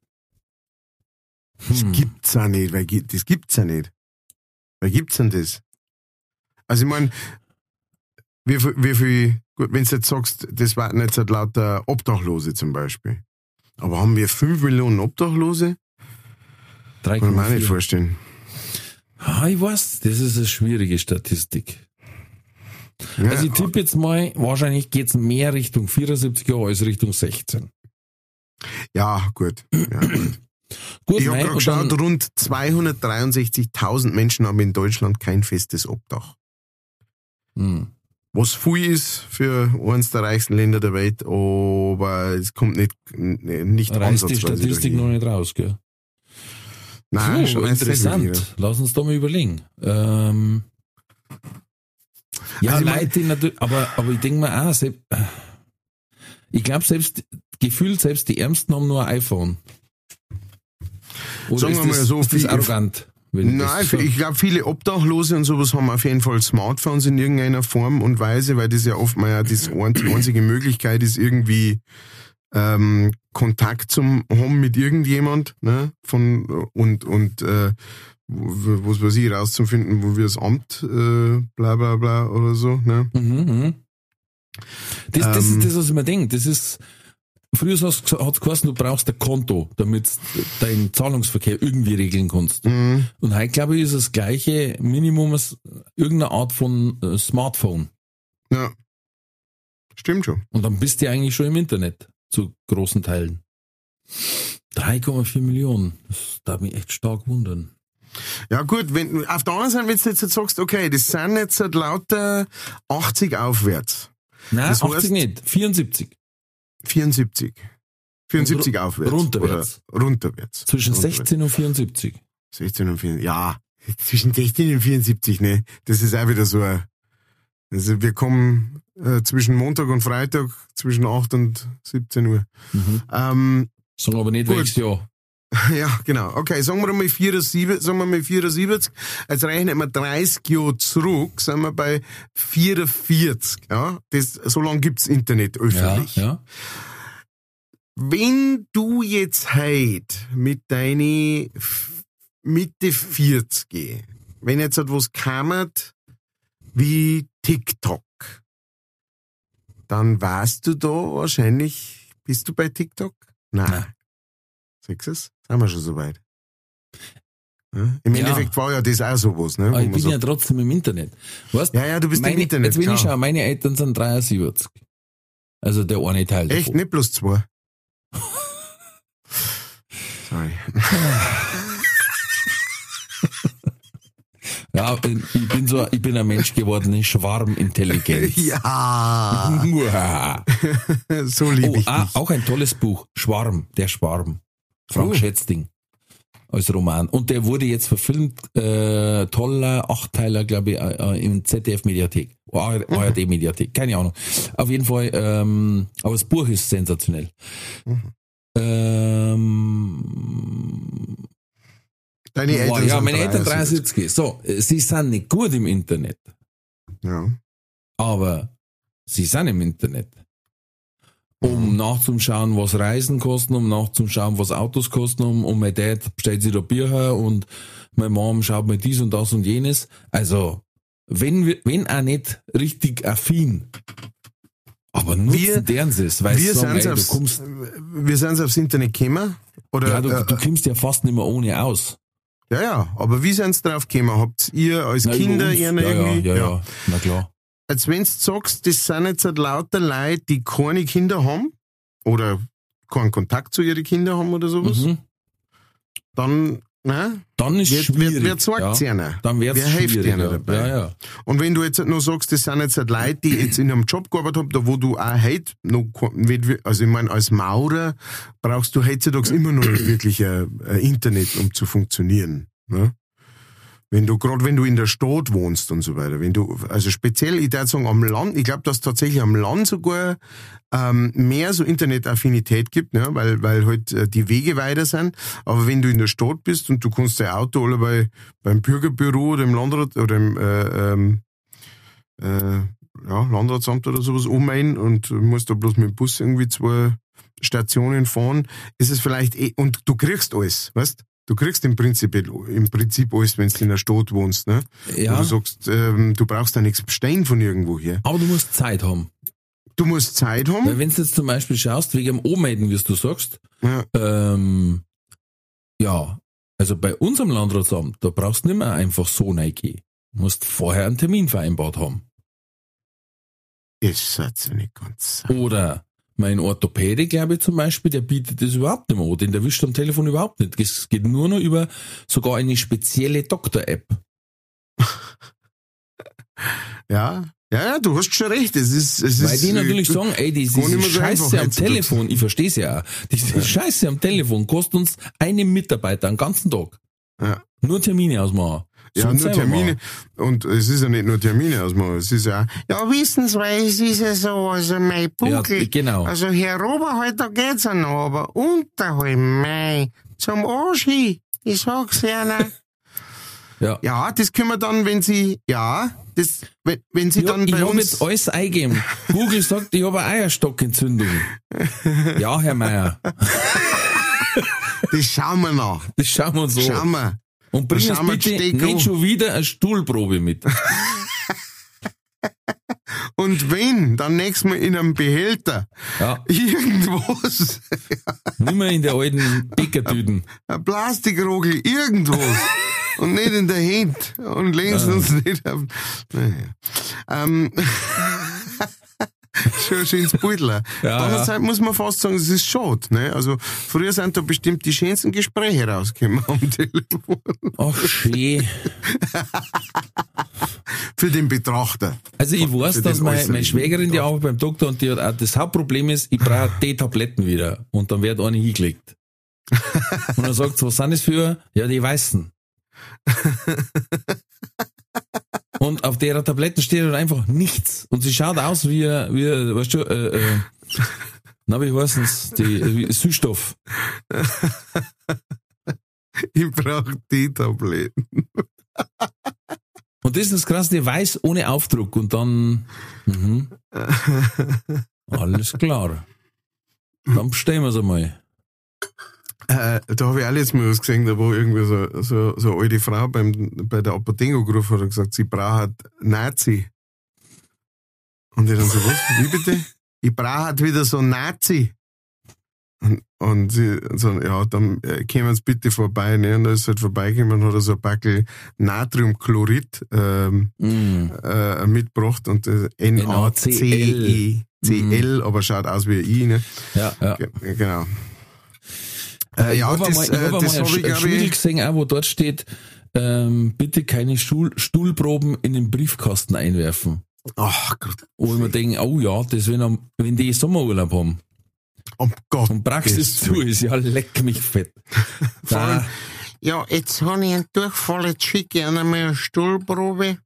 Das Hm. gibt's ja nicht, weil das gibt's ja nicht. Wer gibt's denn das? Also ich meine, wie viel, wie viel, gut, wenn du jetzt sagst, das waren jetzt halt lauter Obdachlose zum Beispiel. Aber haben wir 5 Millionen Obdachlose? Kann ich mir nicht 3,4. vorstellen. Ah, ich weiß, das ist eine schwierige Statistik. Ja, Also ich tippe jetzt mal, wahrscheinlich geht's mehr Richtung 74 Jahre als Richtung 16. Ja, gut. Ja, gut. Gut, Ich habe gerade geschaut, rund 263.000 Menschen haben in Deutschland kein festes Obdach. Hm. Was viel ist für eines der reichsten Länder der Welt, aber es kommt nicht, nicht Reißt die Statistik noch nicht raus, gell? Nein, so, interessant. Lass uns da mal überlegen. Ähm, ja, Also Leute, natürlich, aber, aber ich denke mir auch, selbst, ich glaube selbst, gefühlt selbst die Ärmsten haben nur ein iPhone. Oder Sagen wir das, mal so, ist das viel- arrogant? Nein, das so- ich glaube, viele Obdachlose und sowas haben auf jeden Fall Smartphones in irgendeiner Form und Weise, weil das ja oft mal ja das die einzige Möglichkeit ist, irgendwie ähm, Kontakt zum haben mit irgendjemand, ne? Von und und äh, was weiß ich, rauszufinden, wo wir das Amt, äh, bla bla bla oder so, ne? Mhm, mhm. Das, das Ähm. ist das, was ich mir denke. Das ist, früher hat es geheißen, du brauchst ein Konto, damit deinen Zahlungsverkehr irgendwie regeln kannst. Mhm. Und heute, glaube ich, ist das gleiche Minimum als irgendeine Art von äh, Smartphone. Ja. Stimmt schon. Und dann bist du eigentlich schon im Internet, zu großen Teilen. 3,4 Millionen. Das darf mich echt stark wundern. Ja gut, wenn auf der anderen Seite, wenn du jetzt sagst, okay, das sind jetzt halt lauter 80 aufwärts. Nein, Das 80 heißt- nicht, 74. 74. 74 Ru- aufwärts. runterwärts. Oder runterwärts. Zwischen runterwärts. 16 und 74. 16 und 74. Ja, *laughs* zwischen 16 und 74, ne? Das ist auch wieder so ein, also wir kommen äh, zwischen Montag und Freitag zwischen 8 und 17 Uhr. Mhm. Ähm, Sagen aber nicht Gut. welches Jahr. *laughs* ja, genau. Okay, sagen wir mal 74, sagen wir mal 74. Jetzt rechnen wir 30 Jahre zurück, sind wir bei 44. Ja, das, so lange gibt's Internet Ja, öffentlich. ja. Wenn du jetzt heute mit deine Mitte 40 geh, wenn jetzt etwas kammert wie TikTok, dann warst du da wahrscheinlich, bist du bei TikTok? Nein. Nein. Sagst Sind wir schon so weit? Ja? Im Ja. Endeffekt war ja das auch sowas, ne? Aber ich bin ja sagt, trotzdem im Internet. Weißt, ja, ja, du bist meine, im Internet. Jetzt will ich schauen, meine Eltern sind 73. Also der eine Teil Echt, davon. nicht bloß zwei. Sorry. *laughs* Ja, ich bin so, ich bin ein Mensch geworden, in Schwarmintelligenz. *laughs* Ja, *laughs* so liebe Oh, ich ah, dich. auch ein tolles Buch. Schwarm, der Schwarm. Frank Oh. Schätzing. Als Roman. Und der wurde jetzt verfilmt, äh, toller Achtteiler, glaube ich, äh, äh, im ZDF-Mediathek. ARD-Mediathek, keine Ahnung. Auf jeden Fall, ähm, aber das Buch ist sensationell. Mhm. Ähm, Deine Boah, Eltern ja, sind meine Eltern 73. 73. So, sie sind nicht gut im Internet, Ja. aber sie sind im Internet. Um nachzuschauen, was Reisen kosten, um nachzuschauen, was Autos kosten, um, um mein Dad bestellt sich da Bier her und meine Mom schaut mir dies und das und jenes. Also, wenn, wir- wenn auch nicht richtig affin, aber nutzen Wir- deren sie es, weil Wir sagen, sind ey, du aufs, kommst, wir sind aufs Internet gekommen. Oder, ja, du, äh, du kommst ja fast nicht mehr ohne aus. ja, ja, aber wie sind sie drauf gekommen? Habt ihr als Na, Kinder uns. ja, ja, irgendwie? ja, ja, na klar. Als wenn du sagst, das sind jetzt halt lauter Leute, die keine Kinder haben oder keinen Kontakt zu ihren Kindern haben oder sowas, Mhm. dann ne, Dann ist wird, schwierig. wird, wird sagt ja. sie ihnen. Dann Wer hilft ja. dabei? Ja, ja. Und wenn du jetzt halt noch sagst, das sind jetzt halt Leute, die jetzt in einem Job gearbeitet haben, da wo du auch heute noch, also ich meine, als Maurer brauchst du heutzutage immer noch wirklich ein, ein Internet, um zu funktionieren. Ne? Wenn du, gerade wenn du in der Stadt wohnst und so weiter, wenn du, also speziell, ich würde sagen, am Land, ich glaube, dass tatsächlich am Land sogar ähm, mehr so Internetaffinität gibt, ne? weil, weil halt äh, die Wege weiter sind. Aber wenn du in der Stadt bist und du kannst dein Auto alle bei, beim Bürgerbüro oder im Landrat oder im äh, ähm, äh, ja, Landratsamt oder sowas ummeinen und musst da bloß mit dem Bus irgendwie zwei Stationen fahren, ist es vielleicht eh, und du kriegst alles, weißt? Du kriegst im Prinzip, im Prinzip alles, wenn du in der Stadt wohnst, ne? ja. Wo du sagst, ähm, du brauchst da nichts bestellen von irgendwo hier. aber du musst Zeit haben. Du musst Zeit haben. Weil wenn du jetzt zum Beispiel schaust, wegen dem Omeiden, wie du sagst, Ja. ähm, ja, also bei unserem Landratsamt, da brauchst du nicht mehr einfach so reingehen. Du musst vorher einen Termin vereinbart haben. Ist jetzt nicht ganz. Oder Mein Orthopäde, glaube ich zum Beispiel, der bietet das überhaupt nicht mehr an. Den erwischt am Telefon überhaupt nicht. Es geht nur noch über sogar eine spezielle Doktor-App. *laughs* Ja, ja, ja, du hast schon recht. Es ist, es Weil ist, die natürlich äh, sagen, ey, diese nicht mehr so Scheiße am. Telefon, ich verstehe es ja auch, diese Scheiße am Telefon kostet uns einen Mitarbeiter einen ganzen Tag. Ja. Nur Termine ausmachen. Ja, nur Termine. machen. Und es ist ja nicht nur Termine ausmachen, es ist ja auch, ja, wissen Sie, weil es ist ja so, also mein Buckel. Ja, genau. Also Herr Oberhalt, da geht's ja noch, aber unterhalb, mei, zum Arsch hin, ich sag's Ihnen. Ja. Ja, das können wir dann, wenn Sie, ja, das, wenn, wenn Sie Ja, dann ich bei habe uns, jetzt alles eingegeben. Google sagt, ich habe eine Eierstockentzündung. Ja, Herr Meier, *laughs* das schauen wir nach. das schauen wir uns an. Schauen wir. Und bring uns bitte nicht schon wieder eine Stuhlprobe mit. *laughs* Und wenn, dann nächstes Mal in einem Behälter. Ja, *laughs* Irgendwas. *laughs* nicht mehr in der alten Bäckertüten. Ein Plastikrogel, irgendwas. Und nicht in der Hand. Und Sie uns nicht auf. Naja. Ähm, schon ein schönes Beutel. Ja, Andererseits muss man fast sagen, es ist schade. Ne? Also, früher sind da bestimmt die schönsten Gespräche rausgekommen am Telefon. Ach, schön. *laughs* Für den Betrachter. Also ich weiß, dass meine, meine Schwägerin, die arbeitet beim Doktor und die hat auch, das Hauptproblem ist, ich brauche die Tabletten wieder. Und dann wird eine hingelegt. Und dann sagt sie, was sind das für? Ja, die weißen. *laughs* Und auf der Tabletten steht halt einfach nichts. Und sie schaut aus wie, wie weißt du, äh, äh, na, wie heißen's? Die, wie, Süßstoff. *laughs* Ich brauche die Tabletten. *laughs* Und das ist das Krasse, die weiß ohne Aufdruck. Und dann, mhm. *laughs* alles klar. Dann bestellen wir's einmal. Äh, da habe ich auch letztes Mal was gesehen, da war irgendwie so, so, so eine alte Frau beim, bei der Apotheke gerufen und hat gesagt, sie braucht Nazi. Und ich dann so, was? Wie bitte? Ich brauche wieder so Nazi. Und, und sie so, ja, dann äh, kommen Sie bitte vorbei. Ne? Und da ist halt vorbeigekommen und hat er so ein Backel Natriumchlorid ähm, Mm. äh, mitgebracht und äh, N-A-C-E. C-L, aber schaut aus wie ein I, ne? Ja, ja. Ge- Genau. Äh, ich ja, habe mal, ich äh, mal habe ich, einen glaube Spiegel ich, gesehen, auch, wo dort steht, ähm, bitte keine Stuhl, Stuhlproben in den Briefkasten einwerfen. ach Gott, Wo ich mir denke, oh ja, das wenn, am- wenn die Sommerurlaub haben um Gott. und Praxis zu ist, ja, leck mich fett. *laughs* Da, Ja, jetzt habe ich einen Durchfall, jetzt schicke ich ihnen mal eine Stuhlprobe.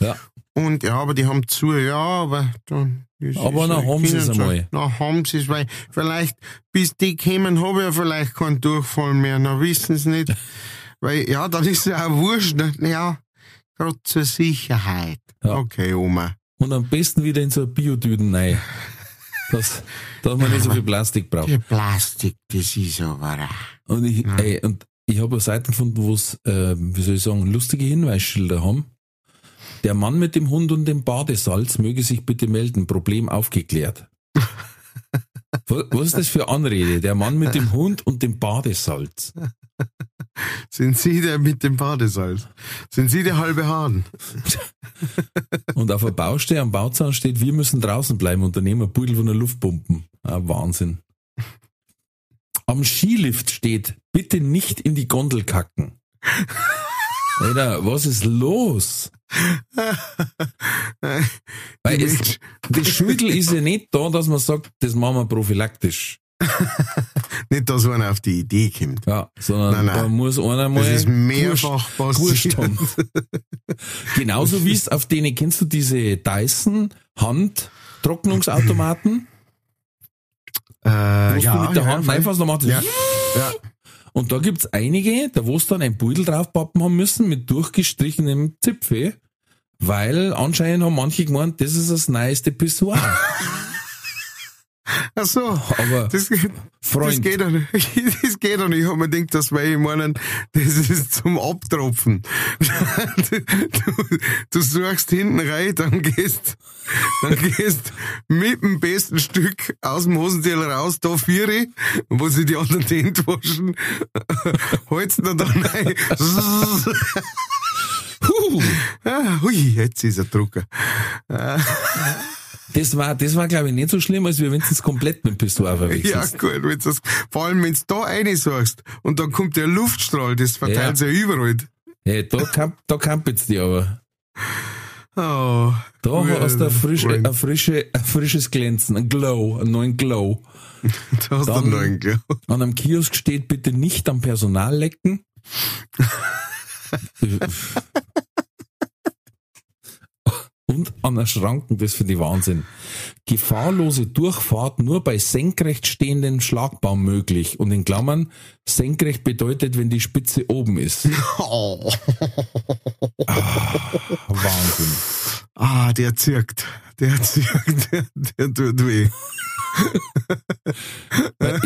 ja, Und ja, aber die haben zu, ja, aber dann. Aber dann halt haben sie es einmal. Dann haben sie es, weil vielleicht, bis die kommen, habe ich ja vielleicht keinen Durchfall mehr, dann wissen sie nicht. *laughs* weil, ja, dann ist es ja auch wurscht, ne? ja, gerade zur Sicherheit. Ja. Okay, Oma. und am besten wieder in so eine Biotüten rein. Das, dass man nicht so viel Plastik braucht. Die Plastik, das ist aber auch. Und ich, ey, und ich habe Seiten gefunden, wo es, äh, wie soll ich sagen, lustige Hinweisschilder haben. Der Mann mit dem Hund und dem Badesalz möge sich bitte melden. Problem aufgeklärt. *laughs* Was ist das für Anrede? Der Mann mit dem Hund und dem Badesalz. *laughs* Sind Sie der mit dem Badesalz? Sind Sie der halbe Hahn? *laughs* Und auf der Baustelle am Bauzaun steht, wir müssen draußen bleiben ein Pudel von der Luftpumpen. Ah, Wahnsinn. Am Skilift steht, bitte nicht in die Gondel kacken. Alter, was ist los? Weil es, das Schüttel ist ja nicht da, dass man sagt, das machen wir prophylaktisch. *laughs* Nicht, dass einer auf die Idee kommt. Ja, sondern Nein, nein. da muss einer mal Das ist mehrfach passiert. *laughs* Genauso wie es auf denen, kennst du diese Dyson Handtrocknungsautomaten? Äh, Wo ja, du mit der ja, Hand voll. einfach so machst. Ja, ja. Und da gibt's einige, da wo es dann ein Beutel draufpappen haben müssen mit durchgestrichenem Zipfel, weil anscheinend haben manche gemeint, das ist das neueste Pissoir. *laughs* Ach so. Aber Das, das Freund, geht doch nicht. *laughs* Das geht doch nicht. Ich hab mir gedacht, das weil ich meinen, das ist zum Abtropfen. Du, *laughs* du, du suchst hinten rein, dann gehst, dann gehst mit dem besten Stück aus dem Hosentier raus, da vier, wo sie die anderen Hände waschen, *laughs* holst dann rein. huh, Ah, Hui, jetzt ist er Drucker. Das war, das war, glaube ich, nicht so schlimm, als wenn du es komplett mit dem Ja, verwechselst. gut, wenn's das, vor allem wenn's da reinsagst und dann kommt der Luftstrahl, das verteilt sich ja überall. Ja, da, kamp, da kampelt's die aber. Oh, Da Ja, hast du ein, frisch, ein, frische, ein frisches Glänzen, ein Glow, einen neuen Glow. da hast du einen neuen, gell? An einem Kiosk steht bitte nicht am Personal lecken. *laughs* Und an der Schranken, das finde ich Wahnsinn. Gefahrlose Durchfahrt nur bei senkrecht stehenden Schlagbaum möglich. Und in Klammern, senkrecht bedeutet, wenn die Spitze oben ist. Oh. *laughs* Wahnsinn. Ah, der zirkt. Der zirkt, der, der tut weh.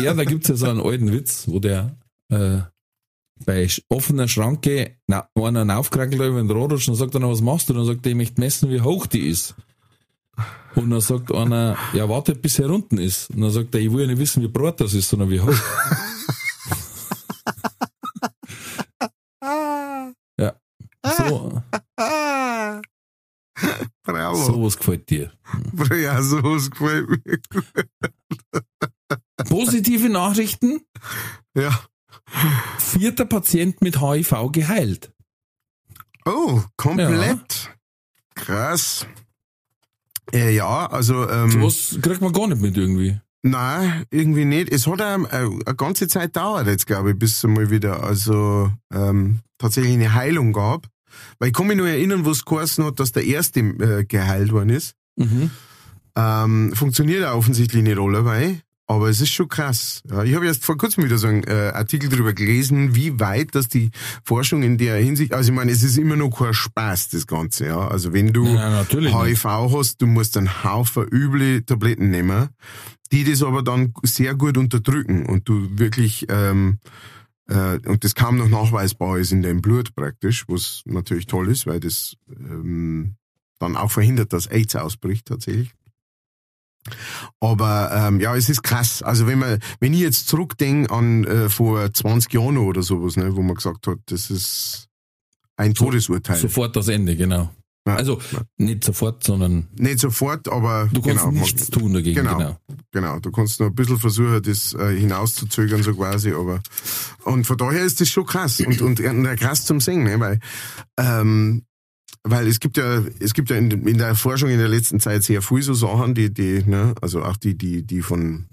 Ja, da gibt's ja so einen alten Witz, wo der äh, bei offener Schranke na, einer aufgekrackelt über den Rohrrutsch und sagt dann, was machst du? Dann sagt er, ich möchte messen, wie hoch die ist. Und dann sagt einer, ja, warte, bis er unten ist. Und dann sagt er, ich will ja nicht wissen, wie breit das ist, sondern wie hoch. *laughs* ja. So. Bravo. sowas gefällt dir. *laughs* Ja, sowas gefällt mir. Positive Nachrichten. Ja. Vierter Patient mit HIV geheilt. Oh, komplett. Krass. Äh, ja, also, ähm, Sowas kriegt man gar nicht mit irgendwie. nein, irgendwie nicht. Es hat eine, eine ganze Zeit dauert jetzt, glaube ich, bis es mal wieder, also, ähm, tatsächlich eine Heilung gab. Weil ich kann mich nur erinnern, wo es geheißen hat, dass der erste äh, geheilt worden ist. Mhm. Ähm, funktioniert auch offensichtlich nicht alle, aber es ist schon krass. Ich habe erst vor kurzem wieder so einen äh, Artikel darüber gelesen, wie weit dass die Forschung in der Hinsicht, also ich meine, es ist immer noch kein Spaß, das Ganze. Ja. Also wenn du Ja, natürlich nicht. HIV hast, du musst einen Haufen üble Tabletten nehmen, die das aber dann sehr gut unterdrücken und du wirklich ähm, äh, und das kaum noch nachweisbar ist in deinem Blut praktisch, was natürlich toll ist, weil das ähm, dann auch verhindert, dass AIDS ausbricht tatsächlich. Aber ähm, ja, es ist krass. Also wenn man, wenn ich jetzt zurückdenke an äh, vor 20 Jahren oder sowas, ne, wo man gesagt hat, das ist ein Todesurteil. Sofort das Ende, genau. Ja. Also nicht sofort, sondern Nicht sofort, aber du kannst genau, nichts tun dagegen. Genau. Genau. Genau, du kannst noch ein bisschen versuchen, das äh, hinauszuzögern, so quasi, aber und von daher ist das schon krass und, und, und krass zum Singen, ne? weil, ähm, weil es gibt ja, es gibt ja in, in der Forschung in der letzten Zeit sehr viel so Sachen, die, die, ne, also auch die, die, die von,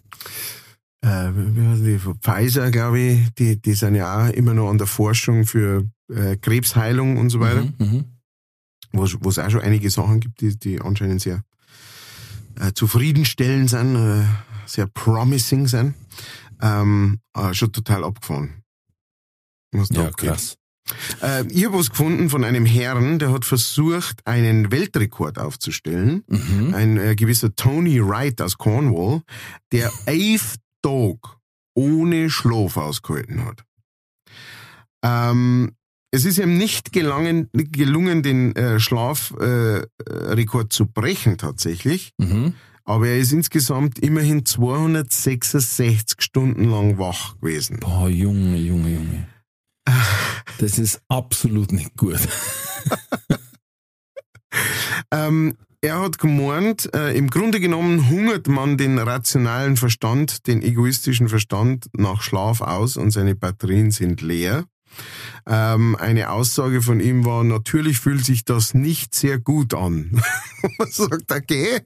äh, wie heißen die, von Pfizer, glaube ich, die, die sind ja auch immer noch an der Forschung für äh, Krebsheilung und so weiter Mhm, mhm. wo es auch schon einige Sachen gibt, die, die anscheinend sehr äh, zufriedenstellend sind, äh, sehr promising sind. Ähm, äh, schon total abgefahren. Ja, krass. Äh, ich habe was gefunden von einem Herrn, der hat versucht, einen Weltrekord aufzustellen. Mhm. Ein äh, gewisser Tony Wright aus Cornwall, der elf Tage ohne Schlaf ausgehalten hat. Ähm, es ist ihm nicht gelangen, gelungen, den äh, Schlafrekord äh, zu brechen tatsächlich, Mhm. aber er ist insgesamt immerhin 266 Stunden lang wach gewesen. Boah, Junge, Junge, Junge. Das ist absolut nicht gut. *laughs* Ähm, er hat gemeint, äh, im Grunde genommen hungert man den rationalen Verstand, den egoistischen Verstand nach Schlaf aus und seine Batterien sind leer. Ähm, eine Aussage von ihm war, natürlich fühlt sich das nicht sehr gut an. *laughs* man sagt, okay,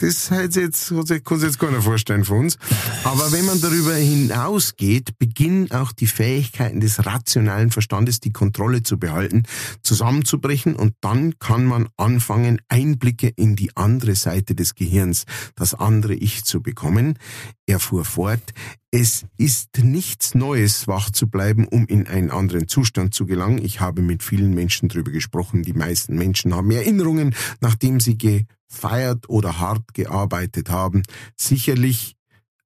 das hat jetzt, kann sich jetzt keiner vorstellen von uns. Aber wenn man darüber hinausgeht, beginnen auch die Fähigkeiten des rationalen Verstandes, die Kontrolle zu behalten, zusammenzubrechen und dann kann man anfangen, Einblicke in die andere Seite des Gehirns, das andere Ich zu bekommen. Er fuhr fort, es ist nichts Neues, wach zu bleiben, um in einen anderen Zustand zu gelangen. Ich habe mit vielen Menschen darüber gesprochen. Die meisten Menschen haben Erinnerungen, nachdem sie gefeiert oder hart gearbeitet haben. Sicherlich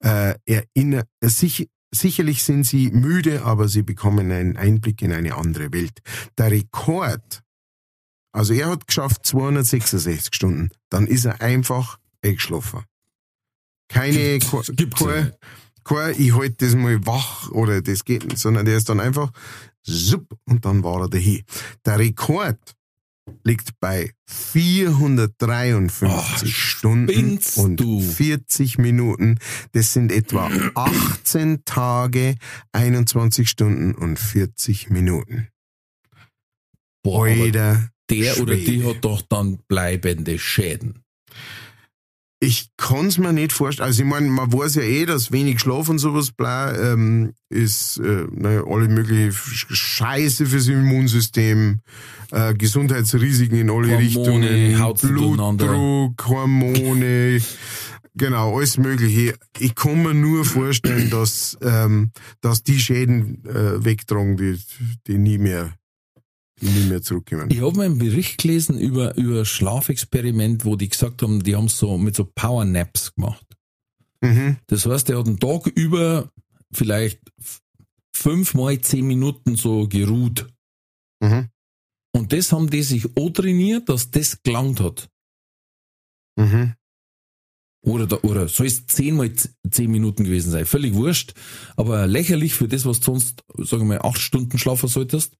äh, erinner, äh, sich, sicherlich sind sie müde, aber sie bekommen einen Einblick in eine andere Welt. Der Rekord, also er hat geschafft 266 Stunden, dann ist er einfach eingeschlafen. Keine, nicht. kein, ich halte das mal wach oder das geht nicht, sondern der ist dann einfach zup und dann war er dahin. Der Rekord liegt bei 453 Ach, Stunden und du? 40 Minuten. Das sind etwa *clears throat* 18 Tage, 21 Stunden und 40 Minuten. Boah, der oder die Schwede. hat doch dann bleibende Schäden. Ich kann's mir nicht vorstellen. Also ich meine, man weiß ja eh, dass wenig Schlaf und sowas bla, ähm, ist äh, naja, alle mögliche Sch- Scheiße fürs Immunsystem, äh, Gesundheitsrisiken in alle Hormone, Richtungen. Blutdruck, Hormone, genau, alles mögliche. Ich kann mir nur vorstellen, dass, ähm, dass die Schäden äh, wegtragen, die, die nie mehr, die nie mehr zurückkommen. Ich habe mal einen Bericht gelesen über, über Schlafexperiment, wo die gesagt haben, die haben so mit so Powernaps gemacht. Mhm. Das heißt, der hat einen Tag über vielleicht f- fünf mal zehn Minuten so geruht. Mhm. Und das haben die sich auch trainiert, dass das gelangt hat. Mhm. Oder, da, oder soll es zehnmal zehn Minuten gewesen sein? Völlig wurscht, aber lächerlich für das, was du sonst, sagen wir mal, acht Stunden schlafen solltest.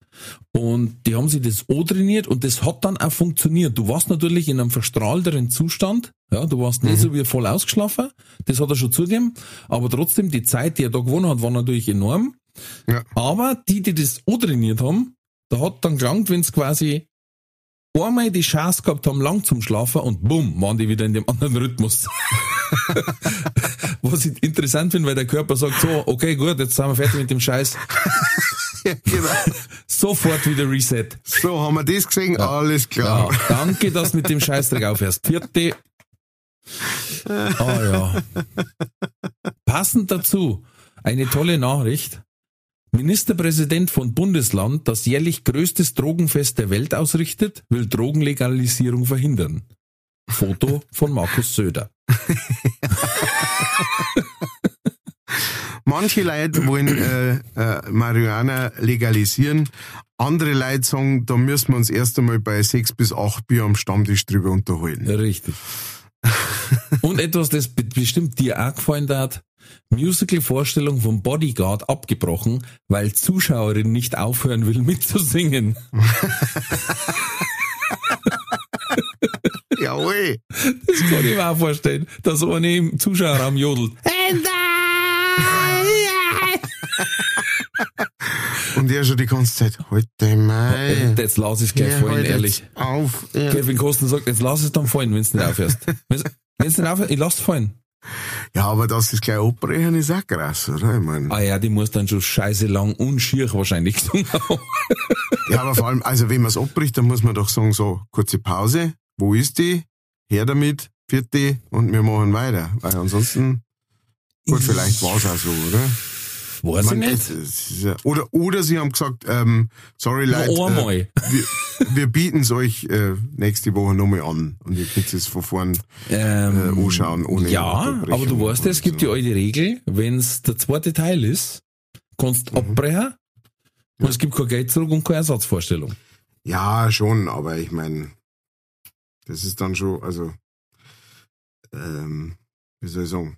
Und die haben sich das auch trainiert und das hat dann auch funktioniert. Du warst natürlich in einem verstrahlteren Zustand, ja, du warst nicht so wie voll ausgeschlafen, das hat er schon zugegeben, aber trotzdem, die Zeit, die er da gewonnen hat, war natürlich enorm. Ja. Aber die, die das auch trainiert haben, da hat dann gelangt, wenn es quasi einmal die Chance gehabt haben, lang zum Schlafen und bumm, waren die wieder in dem anderen Rhythmus. *laughs* Was ich interessant finde, weil der Körper sagt so, okay, gut, jetzt sind wir fertig mit dem Scheiß. *laughs* Ja, genau. Sofort wieder Reset. So, haben wir das gesehen? Alles klar. Ja, danke, dass du mit dem Scheißdreck aufhörst. Vierte. Ah ja. *laughs* Passend dazu, eine tolle Nachricht. Ministerpräsident von Bundesland, das jährlich größtes Drogenfest der Welt ausrichtet, will Drogenlegalisierung verhindern. Foto von Markus Söder. *laughs* Manche Leute wollen äh, äh, Marihuana legalisieren. Andere Leute sagen, da müssen wir uns erst einmal bei sechs bis acht Bier am Stammtisch drüber unterhalten. Richtig. Und etwas, das be- bestimmt dir auch gefallen hat. Musical-Vorstellung vom Bodyguard abgebrochen, weil Zuschauerin nicht aufhören will *laughs* mitzusingen. *laughs* Jawohl. Das kann ich mir auch vorstellen, dass eine im Zuschauerraum jodelt. Und er schon die ganze Zeit, heute mal. Jetzt lass es gleich fallen, ehrlich. Auf. Ja. Kevin Kosten sagt, jetzt lass es dann fallen, wenn du nicht aufhörst. *laughs* Wenn es nicht aufhört, ich lass es fallen. Ja, aber das gleich abbrechen ist auch krass, oder? Ich mein, Ah ja, die muss dann schon scheiße lang und schier wahrscheinlich *laughs* ja, aber vor allem, also wenn man es abbricht, dann muss man doch sagen, so, kurze Pause, wo ist die? Her damit, vierte, und wir machen weiter. Weil ansonsten, gut, vielleicht war es auch so, oder? Weiß ich Man, nicht. es- es ist ja- Oder, oder sie haben gesagt, ähm, sorry Leute, äh, einmal. wir, *laughs* wir bieten es euch äh, nächste Woche nochmal an und ihr könnt es von vorn Ähm, äh, anschauen. Ohne ja, aber du weißt ja, es gibt so. ja alte Regel, wenn es der zweite Teil ist, kannst du abbrechen und es gibt kein Geld zurück und keine Ersatzvorstellung. Ja, schon, aber ich meine, das ist dann schon, also, ähm, wie soll ich sagen?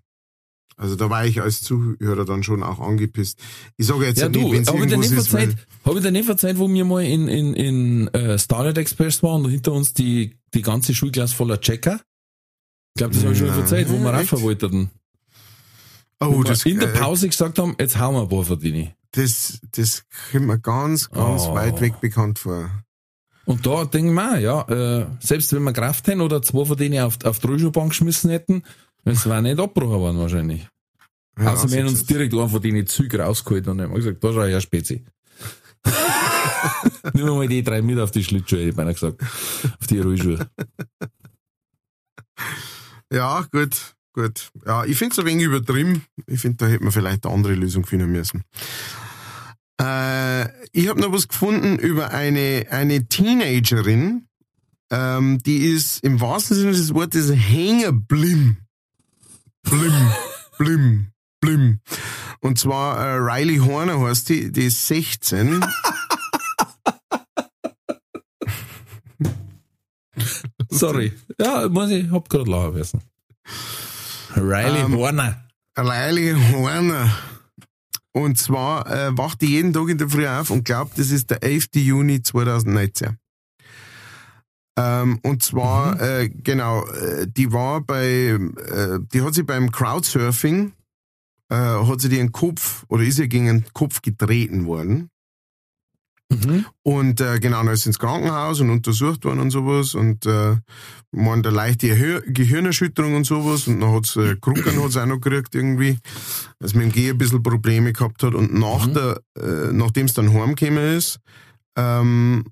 Also da war ich als Zuhörer dann schon auch angepisst. Ich sage jetzt Ja, nicht, du, wenn es ich irgendwas nicht ist, habe ich dir nicht verzeiht, wo wir mal in, in, in äh, Starlight Express waren und hinter uns die, die ganze Schulklasse voller Checker? Ich glaube, das habe ich schon verzeiht, wo wir rauf wollten. Wo oh, das, in der äh, Pause gesagt haben, jetzt hauen wir ein paar Verdini. das, das kommt mir ganz, ganz Oh. weit weg bekannt vor. Und da denken wir, auch, ja, äh, selbst wenn wir Kraft hätten oder zwei von denen auf, auf die Rollschuhbank geschmissen hätten, es wäre nicht abgebrochen worden wahrscheinlich. Ja, also wir haben uns direkt einen von denen Züge rausgeholt und haben gesagt, da schau her, Spezi. *laughs* Nimm mal die drei mit auf die Schlittschuhe, hätte ich beinahe gesagt. Auf die Rollschuhe. Ja, gut, gut. Ja, ich finde es ein wenig übertrieben. Ich finde, da hätte man vielleicht eine andere Lösung finden müssen. Äh, ich habe noch was gefunden über eine, eine Teenagerin, ähm, die ist im wahrsten Sinne des Wortes hängerblim. Blim, blim, blim. Und zwar äh, Riley Horner heißt die, die ist 16. *laughs* Sorry. Ja, muss ich, hab gerade lachen müssen. Riley Ähm, Horner. Riley Horner. Und zwar äh, wacht die jeden Tag in der Früh auf und glaubt, das ist der 11. Juni 2019. Ähm, und zwar, äh, genau, äh, die war bei, äh, die hat sie beim Crowdsurfing, äh, hat sie den Kopf, oder ist ihr gegen den Kopf getreten worden. Mhm. Und äh, genau, dann ist sie ins Krankenhaus und untersucht worden und sowas und äh, man da leichte Gehir Gehirnerschütterung und sowas und dann hat's äh, Krucken hat's auch noch gekriegt irgendwie, dass mit dem Geh ein bisschen Probleme gehabt hat und nach Mhm. der, äh, nachdem es dann heimgekommen ist, ähm,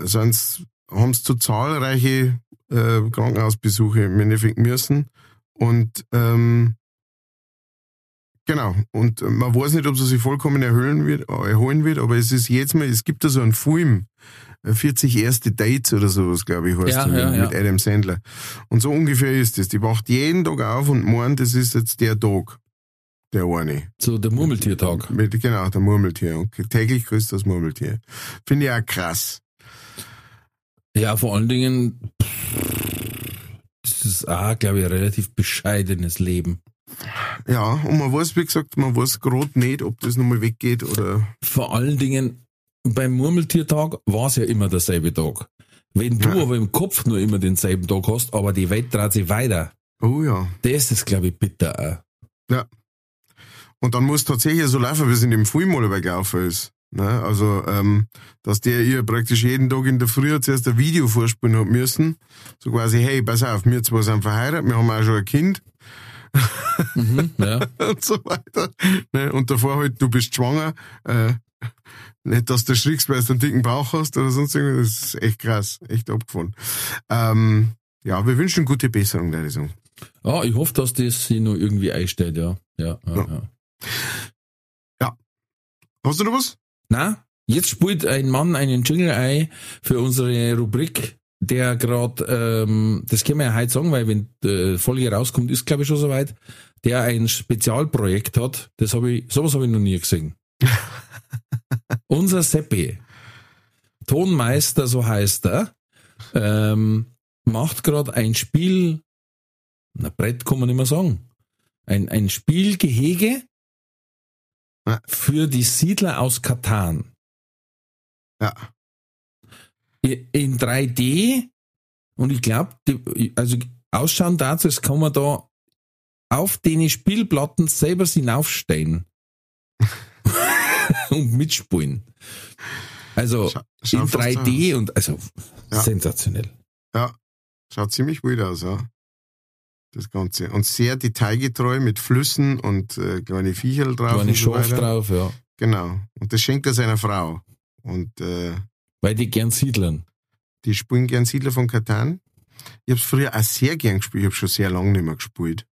sind's, haben sie zu zahlreiche äh, Krankenhausbesuche im Endeffekt müssen und ähm, Genau. Und äh, man weiß nicht, ob sie sich vollkommen erholen wird, äh, erholen wird, aber es ist jetzt mal, es gibt da so einen Film, äh, 40 erste Dates oder sowas, glaube ich, heißt Ja, ja, mit, ja. mit Adam Sandler. Und so ungefähr ist es. Die wacht jeden Tag auf und meint, das ist jetzt der Tag. Der eine. So der Murmeltiertag. Mit, genau, der Murmeltier. Und täglich grüßt das Murmeltier. Finde ich auch krass. Ja, vor allen Dingen, das ist auch, glaube ich, ein relativ bescheidenes Leben. Ja, und man weiß, wie gesagt, man weiß gerade nicht, ob das nochmal weggeht oder. Vor allen Dingen, beim Murmeltiertag war es ja immer derselbe Tag. Wenn du Ja. aber im Kopf nur immer denselben Tag hast, aber die Welt dreht sich weiter, Oh ja. das ist, glaube ich, bitter. auch. Und dann muss tatsächlich so laufen, wie es in dem Film mal gelaufen ist. Ne? Also, ähm, dass der ihr praktisch jeden Tag in der Früh zuerst ein Video vorspielen hat müssen. So quasi, hey, pass auf, wir zwei sind verheiratet, wir haben auch schon ein Kind Mhm, ja. *laughs* und so weiter. Ne? Und davor halt, du bist schwanger. Äh, nicht, dass du schriekst, weil du einen dicken Bauch hast oder sonst irgendwas. Das ist echt krass, echt abgefahren. Ähm, ja, wir wünschen gute Besserung, ich sagen. Ah, ich hoffe, dass das sich noch irgendwie einstellt, ja. Ja, ja, Ja. ja. Hast du noch was? Na, jetzt spielt ein Mann einen Jingle ein für unsere Rubrik, der gerade, ähm, das können wir ja heute sagen, weil wenn die Folge rauskommt, ist glaube ich schon soweit, der ein Spezialprojekt hat. Das habe ich, sowas habe ich noch nie gesehen. *laughs* Unser Seppi, Tonmeister, so heißt er, ähm, macht gerade ein Spiel, na Brett kann man nicht mehr sagen, ein, ein Spielgehege Ja. für die Siedler aus Katan. Ja. In 3D und ich glaube, also ausschauen dazu, es kann man da auf den Spielplatten selber hinaufstehen *laughs* und mitspielen. Also Scha in fast 3D und also Ja. sensationell. Schaut ziemlich gut aus, ja. Das Ganze. Und sehr detailgetreu mit Flüssen und äh, kleine Viecherl drauf. Kleine und so Schaf weiter. drauf, ja. Genau. Und das schenkt er seiner Frau. Und äh, Weil die gern Siedlern. die spielen gern Siedler von Katan. Ich habe früher auch sehr gern gespielt. Ich habe schon sehr lange nicht mehr gespielt.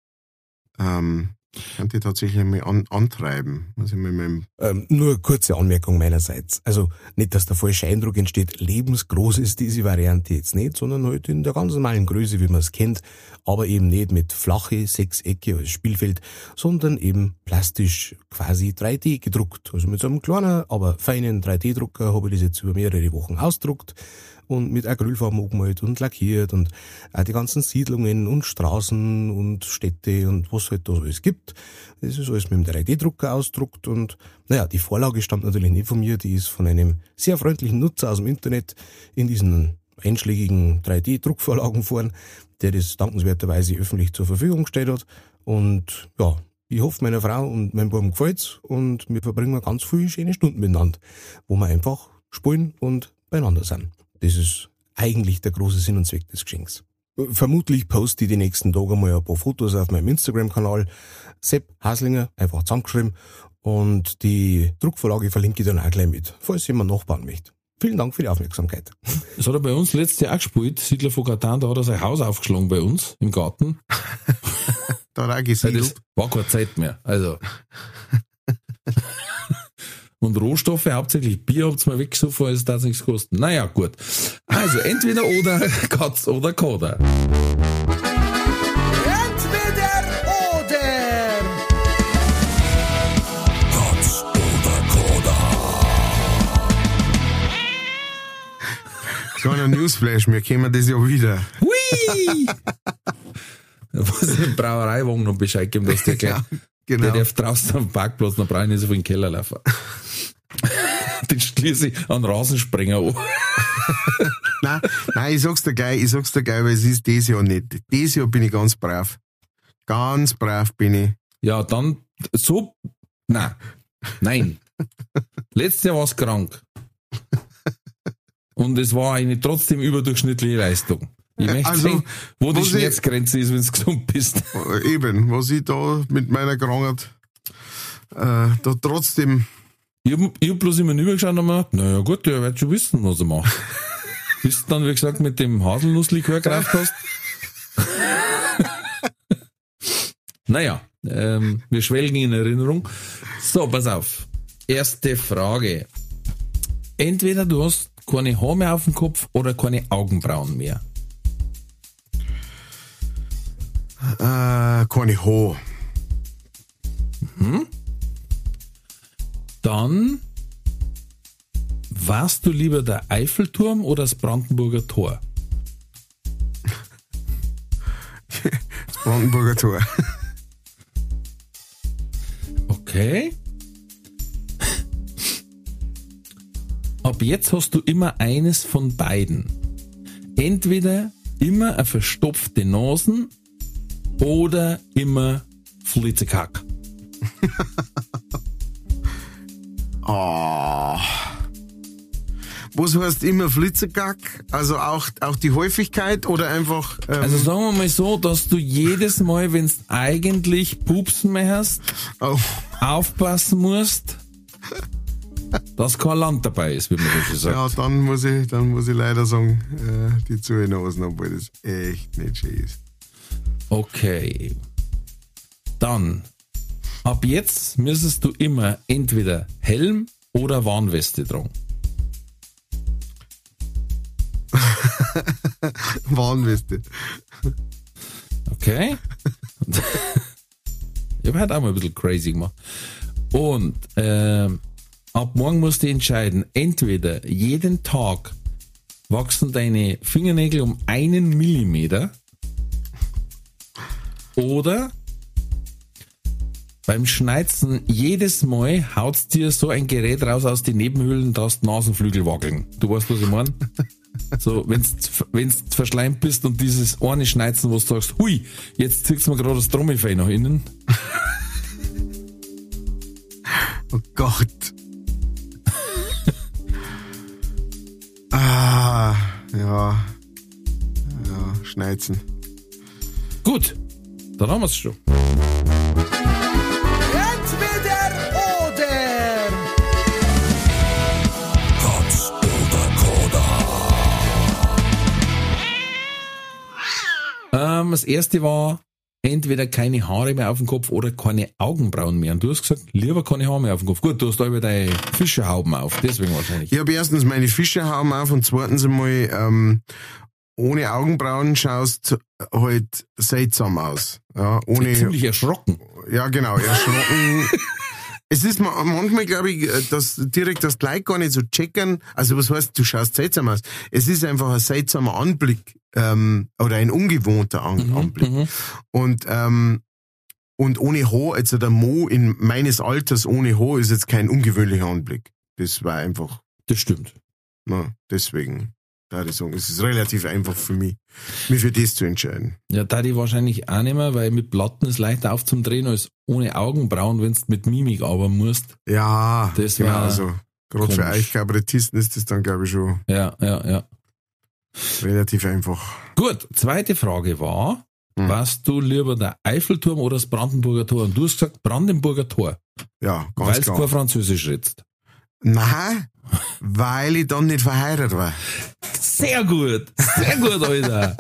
Ähm, kann die tatsächlich mal an, antreiben. Also mit meinem Ähm, nur kurze Anmerkung meinerseits. Also nicht, dass der falsche Eindruck entsteht, lebensgroß ist diese Variante jetzt nicht, sondern halt in der ganz normalen Größe, wie man es kennt, aber eben nicht mit flache Sechsecke als Spielfeld, sondern eben plastisch quasi 3D gedruckt. Also mit so einem kleinen, aber feinen 3D-Drucker habe ich das jetzt über mehrere Wochen ausdruckt und mit Acrylfarben angemalt und lackiert und auch die ganzen Siedlungen und Straßen und Städte und was halt da alles gibt. Das ist alles mit dem 3D-Drucker ausdruckt und naja, die Vorlage stammt natürlich nicht von mir, die ist von einem sehr freundlichen Nutzer aus dem Internet in diesen einschlägigen 3D-Druckvorlagenforen, der das dankenswerterweise öffentlich zur Verfügung gestellt hat. Und ja, ich hoffe, meiner Frau und meinem Buben gefällt's und wir verbringen ganz viele schöne Stunden miteinander, wo wir einfach spielen und beieinander sind. Das ist eigentlich der große Sinn und Zweck des Geschenks. Vermutlich poste ich die nächsten Tage mal ein paar Fotos auf meinem Instagram-Kanal. Sepp Haslinger, einfach zusammengeschrieben. Und die Druckvorlage verlinke ich dann auch gleich mit, falls jemand nachbauen möchte. Vielen Dank für die Aufmerksamkeit. Das hat er bei uns letztes Jahr auch gespielt, Siedler von Katan, da hat er sein Haus aufgeschlagen bei uns im Garten. *laughs* da hat er auch gesiedelt. das war keine Zeit mehr. Also. *laughs* Und Rohstoffe, hauptsächlich Bier, habt's mal weggesoffen, es darf nichts kosten. Naja, gut. Also, entweder oder, *laughs* Katz oder Koda. Kleiner Newsflash, wir kennen das ja wieder. Hui! *laughs* Da muss ich im Brauereiwagen noch Bescheid geben, dass der *laughs* gleich, Genau. der darf draußen am Parkplatz, dann brauche ich nicht so viel in den Keller laufen. *laughs* Den schließe ich an Rasensprenger an. nein, nein, ich sag's dir gleich, ich sag's dir gleich, weil es ist dieses Jahr nicht. Dieses Jahr bin ich ganz brav. Ganz brav bin ich. Ja, dann so. Nein. Nein. Letztes Jahr war's krank. Und es war eine trotzdem überdurchschnittliche Leistung. Ich möchte Also, sehen, wo die was ich- Schmerzgrenze ist, wenn du gesund bist. Äh, Eben, was ich da mit meiner Krankheit äh, da trotzdem Ich hab, ich hab bloß immer rübergeschaut und mir gedacht, naja gut, der wird schon wissen, was er macht. *laughs* Bis du dann, wie gesagt, mit dem Haselnusslikör geraucht hast. *laughs* naja, ähm, wir schwelgen in Erinnerung. So, pass auf. Erste Frage. Entweder du hast keine Haare mehr auf dem Kopf oder keine Augenbrauen mehr. äh, keine Ho. Dann warst du lieber der Eiffelturm oder das Brandenburger Tor? Das *laughs* Brandenburger Tor. Okay. Ab jetzt hast du immer eines von beiden. Entweder immer eine verstopfte Nasen oder immer Flitzekack. *laughs* Ah. Was heißt immer Flitzergack? Also auch, auch die Häufigkeit oder einfach. Ähm, Also sagen wir mal so, dass du jedes Mal, wenn du eigentlich pupsen möchtest, oh, aufpassen musst, dass kein Land dabei ist, wie man so schön sagt. ja, dann muss ich, dann muss ich leider sagen, äh, die Zuhinasen, obwohl das echt nicht schön ist. Okay. Dann, ab jetzt müsstest du immer entweder Helm oder Warnweste tragen. *laughs* Warnweste. Okay? *laughs* ich habe halt auch mal ein bisschen crazy gemacht. Und ähm, ab morgen musst du entscheiden, entweder jeden Tag wachsen deine Fingernägel um einen Millimeter oder beim Schneizen jedes Mal haut's dir so ein Gerät raus aus den Nebenhöhlen, dass die Nasenflügel wackeln. Du weißt, was ich meine? So, wenn's, wenn's verschleimt bist und dieses eine Schneizen, wo du sagst, hui, jetzt ziehst du mir gerade das Trommelfell nach innen. Oh Gott. Ah, ja. Ja, Schneizen. Gut, dann haben wir's schon. Entweder oder. Ähm, das erste war entweder keine Haare mehr auf dem Kopf oder keine Augenbrauen mehr. Und du hast gesagt, lieber keine Haare mehr auf dem Kopf. Gut, du hast da über deine Fischerhauben auf, deswegen wahrscheinlich. Ich habe erstens meine Fischerhauben auf und zweitens einmal, ähm, ohne Augenbrauen schaust halt seltsam aus. Ja, ohne, Ziemlich erschrocken. ja genau, erschrocken. *laughs* es ist ma- manchmal, glaube ich, äh, dass direkt das Like gar nicht so checken. Also was heißt, du schaust seltsam aus? Es ist einfach ein seltsamer Anblick ähm, oder ein ungewohnter An Anblick. Mhm. Und ähm, und ohne Haar, also der Mo in meines Alters ohne Haar ist jetzt kein ungewöhnlicher Anblick. Das war einfach, Das stimmt. na, deswegen, da ich sagen, es ist relativ einfach für mich, mich für das zu entscheiden. Ja, da die wahrscheinlich auch nicht mehr, weil mit Platten ist leichter aufzudrehen als ohne Augenbrauen, wenn du mit Mimik arbeiten musst. Ja, Das genau war so. Gerade für euch Kabarettisten ist das dann, glaube ich, schon Ja, ja, ja. Relativ einfach. Gut, zweite Frage war, Hm. warst du lieber der Eiffelturm oder das Brandenburger Tor? Und du hast gesagt Brandenburger Tor, Ja, weil ganz es kein klar. Französisch redst. Nein, weil ich dann nicht verheiratet war. Sehr gut, sehr gut, Alter.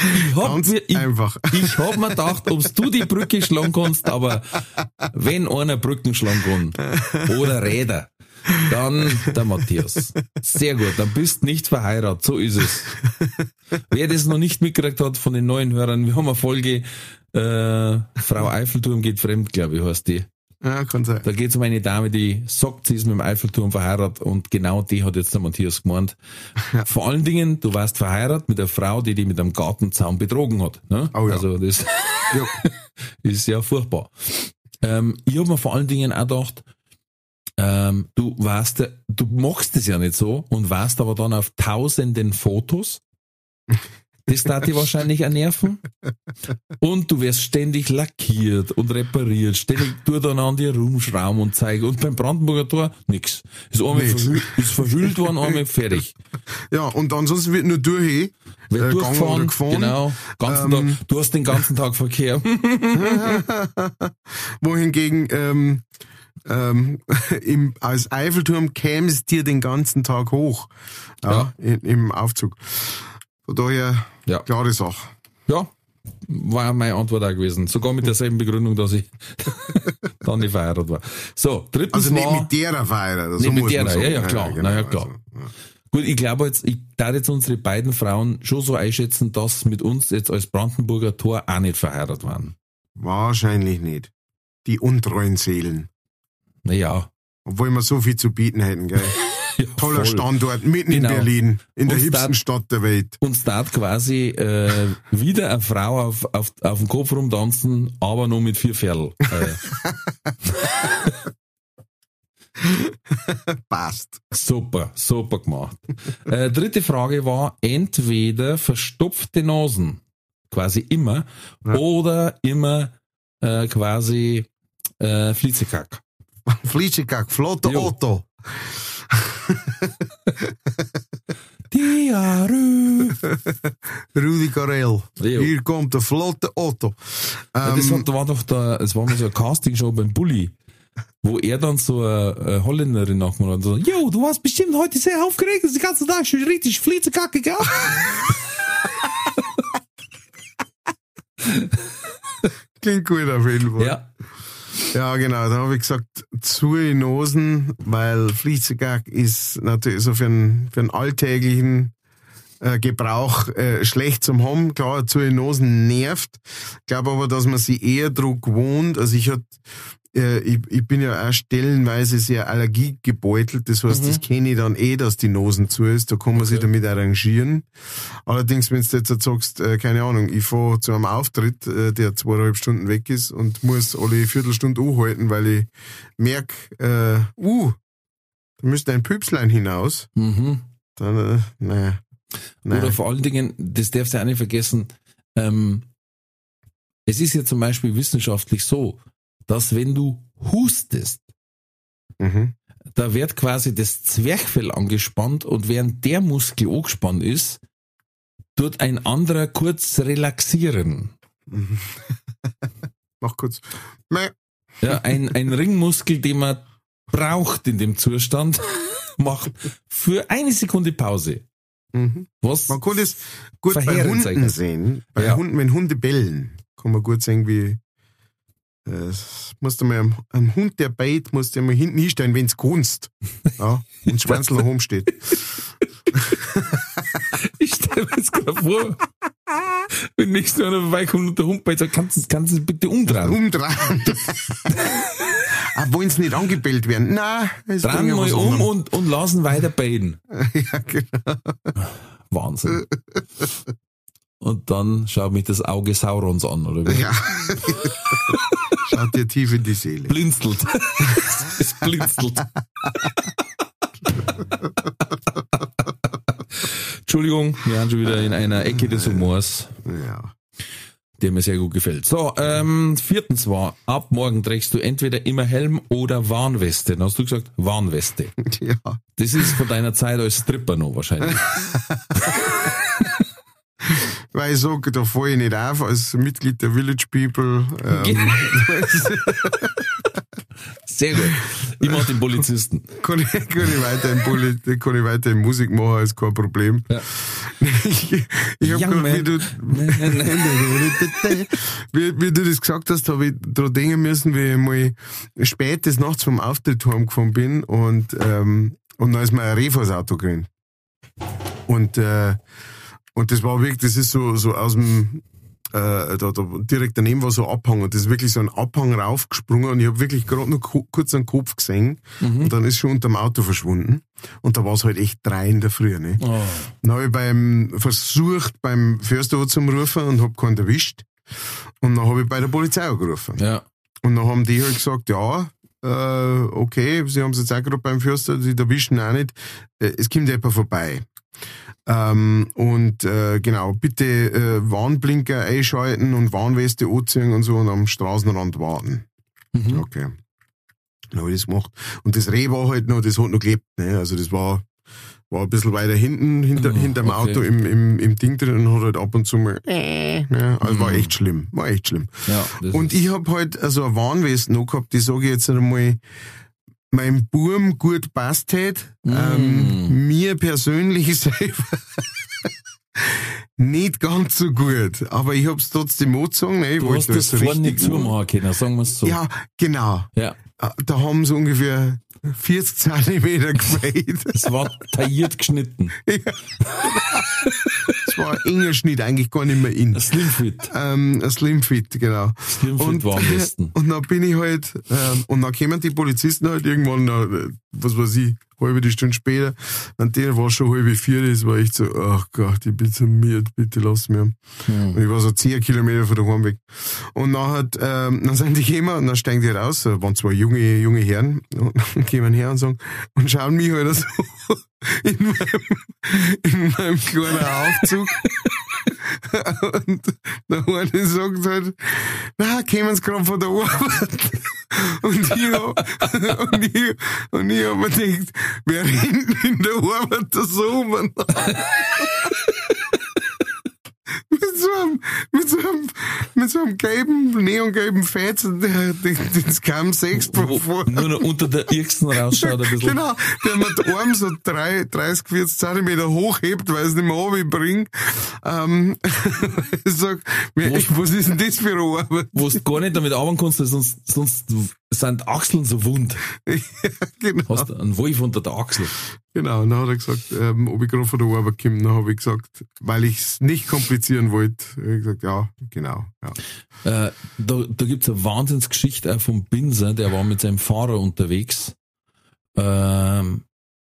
Ich hab, Ganz mir, ich, einfach. ich hab mir gedacht, ob du die Brücke schlagen kannst, aber wenn einer Brücken schlagen kann oder Räder, dann der Matthias. Sehr gut, dann bist nicht verheiratet, so ist es. Wer das noch nicht mitgekriegt hat von den neuen Hörern, wir haben eine Folge, äh, Frau Eiffelturm geht fremd, glaube ich, heißt die. Ja, kann sein. Da geht es um eine Dame, die sagt, sie ist mit dem Eiffelturm verheiratet und genau die hat jetzt der Matthias gemeint. Vor allen Dingen, du warst verheiratet mit einer Frau, die dich mit einem Gartenzaun betrogen hat. Ne? Oh ja. Also das Ja. *laughs* ist ja furchtbar. Ähm, ich habe mir vor allen Dingen auch gedacht, ähm, du warst, ja- du machst es ja nicht so und warst aber dann auf tausenden Fotos. Das darf dich wahrscheinlich auch nerven. Und du wirst ständig lackiert und repariert. Ständig tu dann an dir rumschrauben und zeigen. Und beim Brandenburger Tor nix. Ist einmal Nix. verwühlt, ist verwühlt worden, einmal fertig. Ja, und ansonsten wird nur durch, Wird Äh, durchgefahren, gefahren. genau. Ganzen Ähm, Tag, du hast den ganzen Tag Verkehr. *laughs* wohingegen ähm, ähm, *laughs* im, als Eiffelturm käme es dir den ganzen Tag hoch ja, in, im Aufzug. Von daher, Ja. klare Sache. Ja, war meine Antwort auch gewesen. Sogar mit derselben Begründung, dass ich *laughs* dann nicht verheiratet war. So, drittens Also nicht war, mit derer Feier. Nicht mit derer, ja, ja, klar. Na ja, klar. Also, ja. gut, ich glaube jetzt, ich darf jetzt unsere beiden Frauen schon so einschätzen, dass mit uns jetzt als Brandenburger Tor auch nicht verheiratet waren. Wahrscheinlich nicht. Die untreuen Seelen. Naja. Obwohl wir so viel zu bieten hätten, gell? *laughs* Ja, Toller voll. Standort, mitten Genau. in Berlin, in der Und hipsten dann- Stadt der Welt. Uns tat quasi äh, wieder eine Frau auf, auf, auf dem Kopf rumtanzen, aber nur mit vier Pferl. Äh, *laughs* Passt. Super, super gemacht. Äh, dritte Frage war entweder verstopfte Nasen, quasi immer, Ja. oder immer äh, quasi äh, *laughs* Flietschekack, flotter Jo. Otto. *laughs* Diarrhoe. *laughs* Rudi Carell. Jo. Hier kommt der flotte Otto. Das Ähm, hat, war doch da, es war mal so eine Castingshow beim Bulli, wo er dann so eine, eine Holländerin nachgemacht hat und so, yo, du warst bestimmt heute sehr aufgeregt, das ist den ganzen Tag schon richtig Fliezekacke gehabt. klingt gut auf jeden Fall. Ja, Ja, genau. Da habe ich gesagt, zu in Nosen, weil Fließegag ist natürlich so für einen, für einen alltäglichen äh, Gebrauch äh, schlecht zum haben. Klar, zu in Nosen nervt. Ich glaube aber, dass man sie eher Druck wohnt. Also ich hat, äh, ich, ich bin ja auch stellenweise sehr allergiegebeutelt. Das heißt, das kenne ich dann eh, dass die Nosen zu ist. Da kann man sich damit arrangieren. Allerdings, wenn du jetzt halt sagst, äh, keine Ahnung, ich fahre zu einem Auftritt, der zweieinhalb Stunden weg ist und muss alle Viertelstunde anhalten, weil ich merk, äh, uh, da müsste ein Püpslein hinaus. mhm. Dann, äh, naja. Oder Nein. vor allen Dingen, das darfst du auch nicht vergessen, ähm, es ist ja zum Beispiel wissenschaftlich so, dass wenn du hustest, Mhm. da wird quasi das Zwerchfell angespannt und während der Muskel angespannt ist, tut ein anderer kurz relaxieren. *laughs* Mach kurz. Ja, ein, ein Ringmuskel, den man braucht in dem Zustand, *laughs* macht für eine Sekunde Pause. Mhm. Was? Man kann das gut bei Hunden kann. sehen. Bei Ja. Hunden, wenn Hunde bellen, kann man gut sehen, wie äh, musst du mal einem, Hund, der beit, musst du mal hinten hinstellen, wenn's kannst. Ja, und Schwanzel *laughs* nach jetzt gerade vor, wenn nächstes Mal einer vorbeikommt und der Hund bei sagt, kannst du du bitte umdrehen? Umdrehen. ah, wollen sie nicht angebellt werden? Nein, es Drehen mal um anderes. und, und lassen weiter beten. *laughs* ja, genau. Wahnsinn. Und dann schaut mich das Auge Saurons an, oder wie? Ja. *laughs* Schaut dir tief in die Seele. Blinzelt. *laughs* es blinzelt. Entschuldigung, wir haben schon wieder in einer Ecke des Humors, Ja. der mir sehr gut gefällt. So, ähm, viertens war, ab morgen trägst du entweder immer Helm oder Warnweste. Dann hast du gesagt, Warnweste. ja. Das ist von deiner Zeit als Stripper noch wahrscheinlich. *laughs* Weil ich sage, da falle ich nicht auf als Mitglied der Village People. *laughs* Ähm, *laughs* Sehr gut. Ich mach den Polizisten. *laughs* kann, ich, kann, ich weiter in Poli kann ich weiter in Musik machen, ist kein Problem. Ja. Ich, *laughs* ich hab Young grad, wie, du, *laughs* wie, wie du das gesagt hast, habe ich daran denken müssen, wie ich mal spät des Nachts vom Auftritt heimgefahren bin und, ähm, und dann ist mir ein Reh vors Auto gerannt. Und, äh, und das war wirklich, das ist so, so aus dem, äh, da, da direkt daneben war so ein Abhang und das ist wirklich so ein Abhang raufgesprungen und ich habe wirklich gerade nur ku- kurz einen Kopf gesehen und dann ist schon unterm Auto verschwunden und da war es halt echt drei in der Früh, ne? Oh. Dann habe ich beim versucht, beim Förster zum rufen und hab keinen erwischt. Und dann habe ich bei der Polizei angerufen. Ja. Und dann haben die halt gesagt, ja, äh, okay, sie haben es jetzt auch gerade beim Förster, sie erwischen auch nicht, äh, es kommt jemand vorbei. Ähm, und äh, genau, bitte äh, Warnblinker einschalten und Warnweste anziehen und so und am Straßenrand warten. Mhm. Okay. Dann habe ich das gemacht. Und das Reh war halt noch, das hat noch gelebt. Ne? Also das war, war ein bisschen weiter hinten, hinter, Ah, hinterm okay. Auto im, im, im Ding drin und hat halt ab und zu mal, äh, ja, also war echt schlimm, war echt schlimm. Ja, Und ich hab halt also eine Warnweste noch gehabt, die sage ich jetzt einmal, meinem Burm gut passt hat, Mm. ähm, mir persönlich selber *laughs* nicht ganz so gut, aber ich hab's trotzdem angezogen. Ne? Ich du wollte hast das vorne nicht zumachen können, sagen wir es so. Ja, genau. ja. Äh, Da haben sie ungefähr 40 Zentimeter gefällt. Es war tailliert geschnitten. *laughs* Es war ein enger Schnitt, eigentlich gar nicht mehr in. Ein Slimfit. Ähm, ein Slimfit, genau. Slimfit und, Warnwesten. *laughs* und dann bin ich halt, ähm, und dann kämen die Polizisten halt irgendwann, äh, was weiß ich, halbe die Stunde später, und der war schon halbe vier, das war echt so, ach Gott, ich bin so müde, bitte lass mir. Hm. Und ich war so zehn Kilometer von daheim weg. Und dann hat, ähm, dann sind die gekommen und dann steigen die raus, da waren zwei junge, junge Herren, und, *laughs* und kommen her und sagen, und schauen mich halt so *laughs* in meinem, in meinem kleinen Aufzug. *laughs* und der eine sagt halt, na, kommen sie gerade von der Arbeit. *laughs* Und ich hab, *laughs* und ich, und ich hab mir gedacht, wer rennt in der Arbeit da so so einem, mit so einem, mit so einem gelben, neongelben Fetzen, der, den, Scam 6 Wo vor. nur noch unter der Irksen rausschaut ein bisschen. Genau, der mit den Arm so drei, 30, 40 Zentimeter hochhebt, weil es nicht mehr runterbringt. Ähm, *laughs* ich sag, Was- was ist denn das für eine Arbeit? Wo du gar nicht damit arbeiten kannst, sonst, sonst sind Achseln so wund. *laughs* genau, Hast einen Wolf unter der Achsel. genau. Und dann hat er gesagt, ähm, ob ich gerade von der Arbeit komme. Dann habe ich gesagt, weil ich es nicht komplizieren wollte, hab ich gesagt, ja, genau. Ja. Äh, da da gibt's eine Wahnsinnsgeschichte auch vom Binser, der war mit seinem Fahrer unterwegs. Ähm,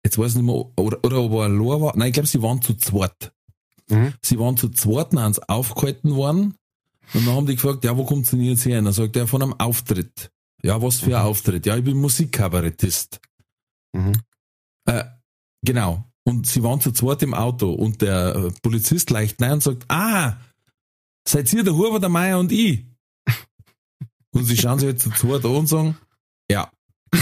jetzt weiß ich nicht mehr, oder, oder ob er allein war. Nein, ich glaube, sie waren zu zweit. Mhm. Sie waren zu zweit, sie aufgehalten worden. Und dann haben die gefragt, ja, wo kommt denn jetzt her? Und dann sagt er, von einem Auftritt. Ja, was für ein Auftritt? Ja, ich bin Musikkabarettist. Mhm. Äh, genau. Und sie waren zu zweit im Auto und der äh, Polizist leicht nein und sagt, ah, seid ihr der Huber, der Meier und ich? *laughs* Und sie schauen sich jetzt zu zweit an und sagen, ja. *laughs*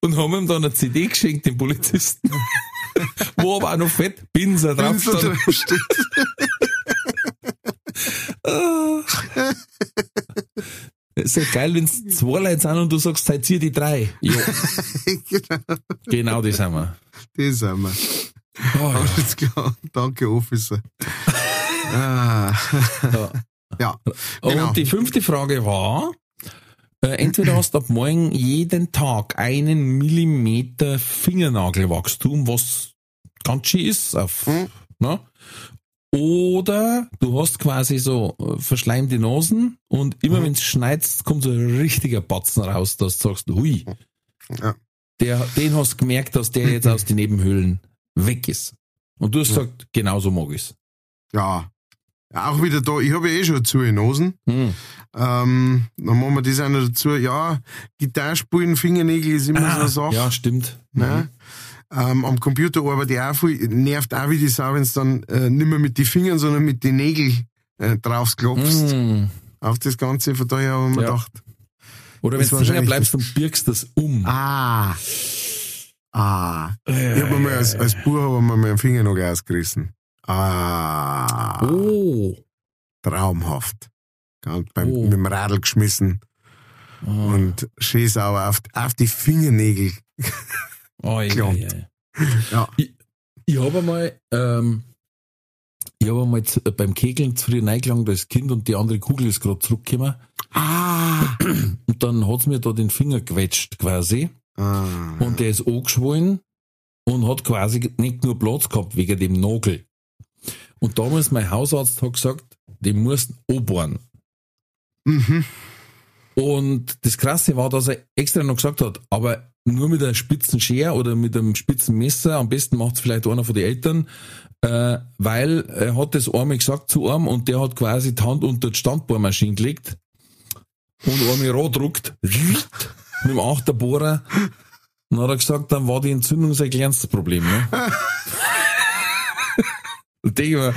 und haben ihm dann eine CD geschenkt, den Polizisten. *laughs* Wo aber auch noch fett Binser drauf So stand. drauf steht. Ist ja geil, wenn's zwei Leute sind und du sagst, seid ihr die drei? Ja, genau, *laughs* genau die sind wir. das sind wir. Oh, ja. Alles klar. Danke, Officer. ah. Ja. Ja, Genau. Und die fünfte Frage war, äh, entweder hast du ab morgen jeden Tag einen Millimeter Fingernagelwachstum, was ganz schön ist, auf, Mhm. ne? Oder du hast quasi so äh, verschleimte Nasen und immer Mhm. wenn es schneit, kommt so ein richtiger Batzen raus, dass du sagst, hui, Ja. der, den hast du gemerkt, dass der jetzt *laughs* aus den Nebenhöhlen weg ist. Und du hast gesagt, genauso mag ich's. ja. Ja, Auch wieder da, ich habe ja eh schon zu Nosen. Hm. Ähm, dann machen wir das auch noch dazu. Ja, Gitarre spielen, Fingernägel ist immer so eine Sache. Ah, ja, stimmt. Ne? Ähm, am Computer arbeite ich auch viel, nervt auch wie die Sau, wenn dann äh, nicht mehr mit den Fingern, sondern mit den Nägeln äh, drauf klopfst. Mm. Auf das Ganze, von daher haben wir Ja. gedacht. Oder wenn du länger wahrscheinlich bleibst und birgst das um. Ah. Ah. Ich habe mir mal als, als Bub hab ich mir meinen Finger noch ausgerissen. Ah. Oh. Traumhaft. Ganz beim, Oh. Mit dem Radl geschmissen Oh. und schön sauer auf, auf die Fingernägel. Oh, ja, ja. Ja. Ich, ich habe einmal, ähm, ich habe einmal zu, beim Kegeln zu früh reingelangt als Kind und die andere Kugel ist gerade zurückgekommen. Ah. Und dann hat's mir da den Finger quetscht quasi. ah. Und der ist angeschwollen und hat quasi nicht nur Platz gehabt wegen dem Nagel. Und damals mein Hausarzt hat gesagt, den musst du anbohren. Mhm. Und das Krasse war, dass er extra noch gesagt hat, aber nur mit einer spitzen Schere oder mit einem spitzen Messer, am besten macht's vielleicht einer von den Eltern, äh, weil er hat das einmal gesagt zu einem und der hat quasi die Hand unter die Standbohrmaschine gelegt und einmal druckt mit dem Achterbohrer. Dann hat er gesagt, dann war die Entzündung sein kleinstes Problem. Ne? *laughs* Und denke mir,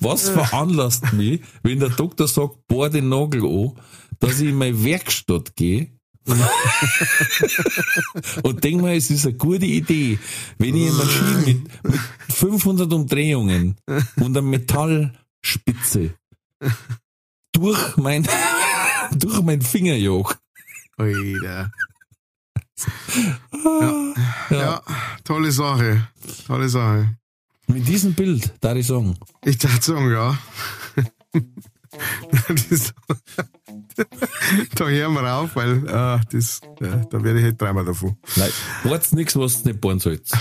was veranlasst mich, wenn der Doktor sagt, bohr den Nagel an, dass ich in meine Werkstatt gehe *laughs* und denk mal, es ist eine gute Idee, wenn ich eine Maschine mit, mit 500 Umdrehungen und einer Metallspitze durch mein, *laughs* durch mein Fingerjoch. Alter. Ja. ja, tolle Sache. Tolle Sache. Mit diesem Bild, da ich sagen. Ich darf sagen, ja. *laughs* *laughs* da hören wir auf, weil äh, das, äh, da werde ich halt dreimal davon. Leid. Wart's nix, was du nicht bohren sollst.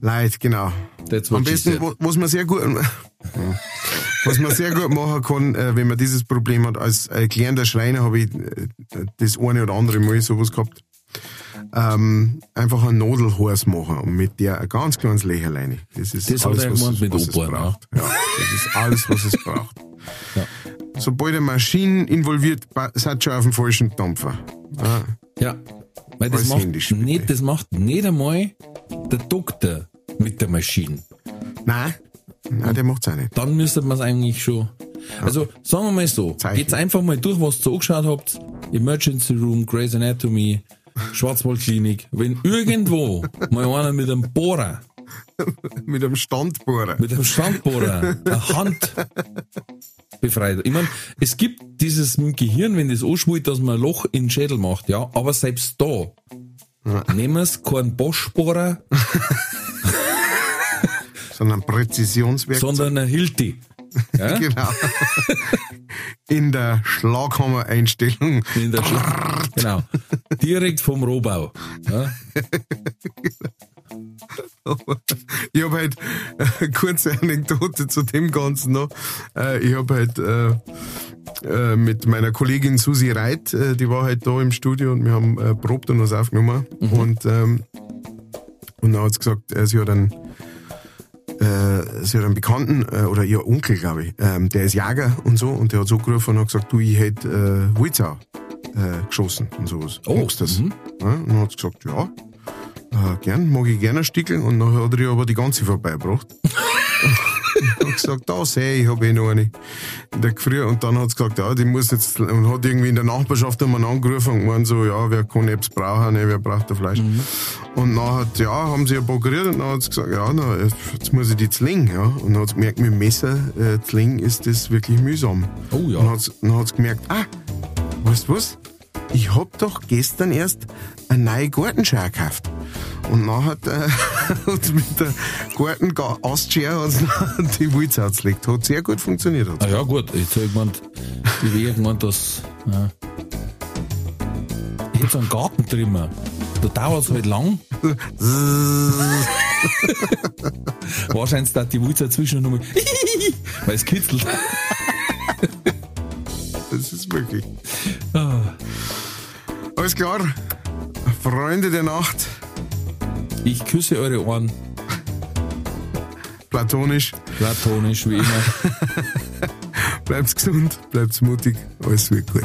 Leid, genau. Am besten, was man sehr gut, *laughs* was man sehr gut machen kann, äh, wenn man dieses Problem hat, als gelernter Schreiner habe ich äh, das eine oder andere Mal sowas gehabt. Ähm, einfach ein Nadelhorst machen und mit der ein ganz kleines Lächerlein. Das ist Das alles, was, was es Opern, braucht. Ja, das ist alles, was es braucht. Ja. Sobald eine Maschine involviert, seid schon auf dem falschen Dampfer. Ah, Ja. Weil das Alles macht, händisch, nicht, das macht nicht einmal der Doktor mit der Maschine. nein, nein, der macht's auch nicht. Dann müsste man es eigentlich schon. Also, sagen wir mal so, Zeichen. geht's einfach mal durch, was ihr angeschaut habt. Emergency Room, Grey's Anatomy, Schwarzwaldklinik. Wenn irgendwo mal einer mit einem Bohrer, *laughs* Mit einem Standbohrer. mit einem Standbohrer, eine Hand befreit. Ich meine, es gibt dieses Gehirn, wenn das anschwillt, dass man ein Loch in den Schädel macht, ja, aber selbst da, nehmen wir es keinen Boschbohrer, *laughs* sondern Präzisionswerkzeug. sondern ein Hilti. Ja? *laughs* Genau. In der Schlaghammer-Einstellung. In der Schla genau. Direkt vom Rohbau. Ja? Ich habe halt äh, kurze Anekdote zu dem Ganzen noch. Äh, ich habe halt äh, mit meiner Kollegin Susi Reit, die war halt da im Studio und wir haben äh, probt und was aufgenommen. Und, ähm, und dann hat sie gesagt, sie hat einen sie hat einen Bekannten, oder ihr Onkel, glaube ich, ähm, der ist Jäger und so, und der hat so gerufen und hat gesagt, du, ich hätte äh, geschossen und sowas. Oh, Magst du das? mhm. Ja, und dann hat sie gesagt, ja, äh, gern, mag ich gerne ein Stückeln. Und dann hat er aber die ganze vorbeigebracht. und *laughs* hat gesagt, da seh ich, habe eh noch eine in der Früh. Und dann hat sie gesagt, ja, die muss jetzt, und hat irgendwie in der Nachbarschaft einmal angerufen und gemeint so, ja, wer kann Apps brauchen, ne, wer braucht da Fleisch. Und dann hat, ja, haben sie ein paar gerührt und dann hat sie gesagt, ja, na, jetzt muss ich die zlingen, ja. Und dann hat sie gemerkt, mit dem Messer äh, zlingen ist das wirklich mühsam. Oh ja. Und dann hat sie, dann hat sie gemerkt, ah, weißt du was? Ich hab doch gestern erst eine neue Gartenschere gekauft. Und dann hat, äh, *laughs* hat sie mit der Garten-Astschere hat sie *laughs* dann die Wurzel ausgelegt. Hat sehr gut funktioniert. Hat. Ah ja, gut, jetzt hab ich gemeint, ich will gemeint, dass, ja. Ich hätte so einen Gartentrimmer. Da dauert es halt lang. *laughs* Wahrscheinlich da die Wurzel zwischen nochmal, weil es kitzelt. Das ist möglich. Ah. Alles klar. Freunde der Nacht, Ich küsse eure Ohren, platonisch. platonisch wie immer. *laughs* Bleibt gesund, bleibt mutig, alles wird gut.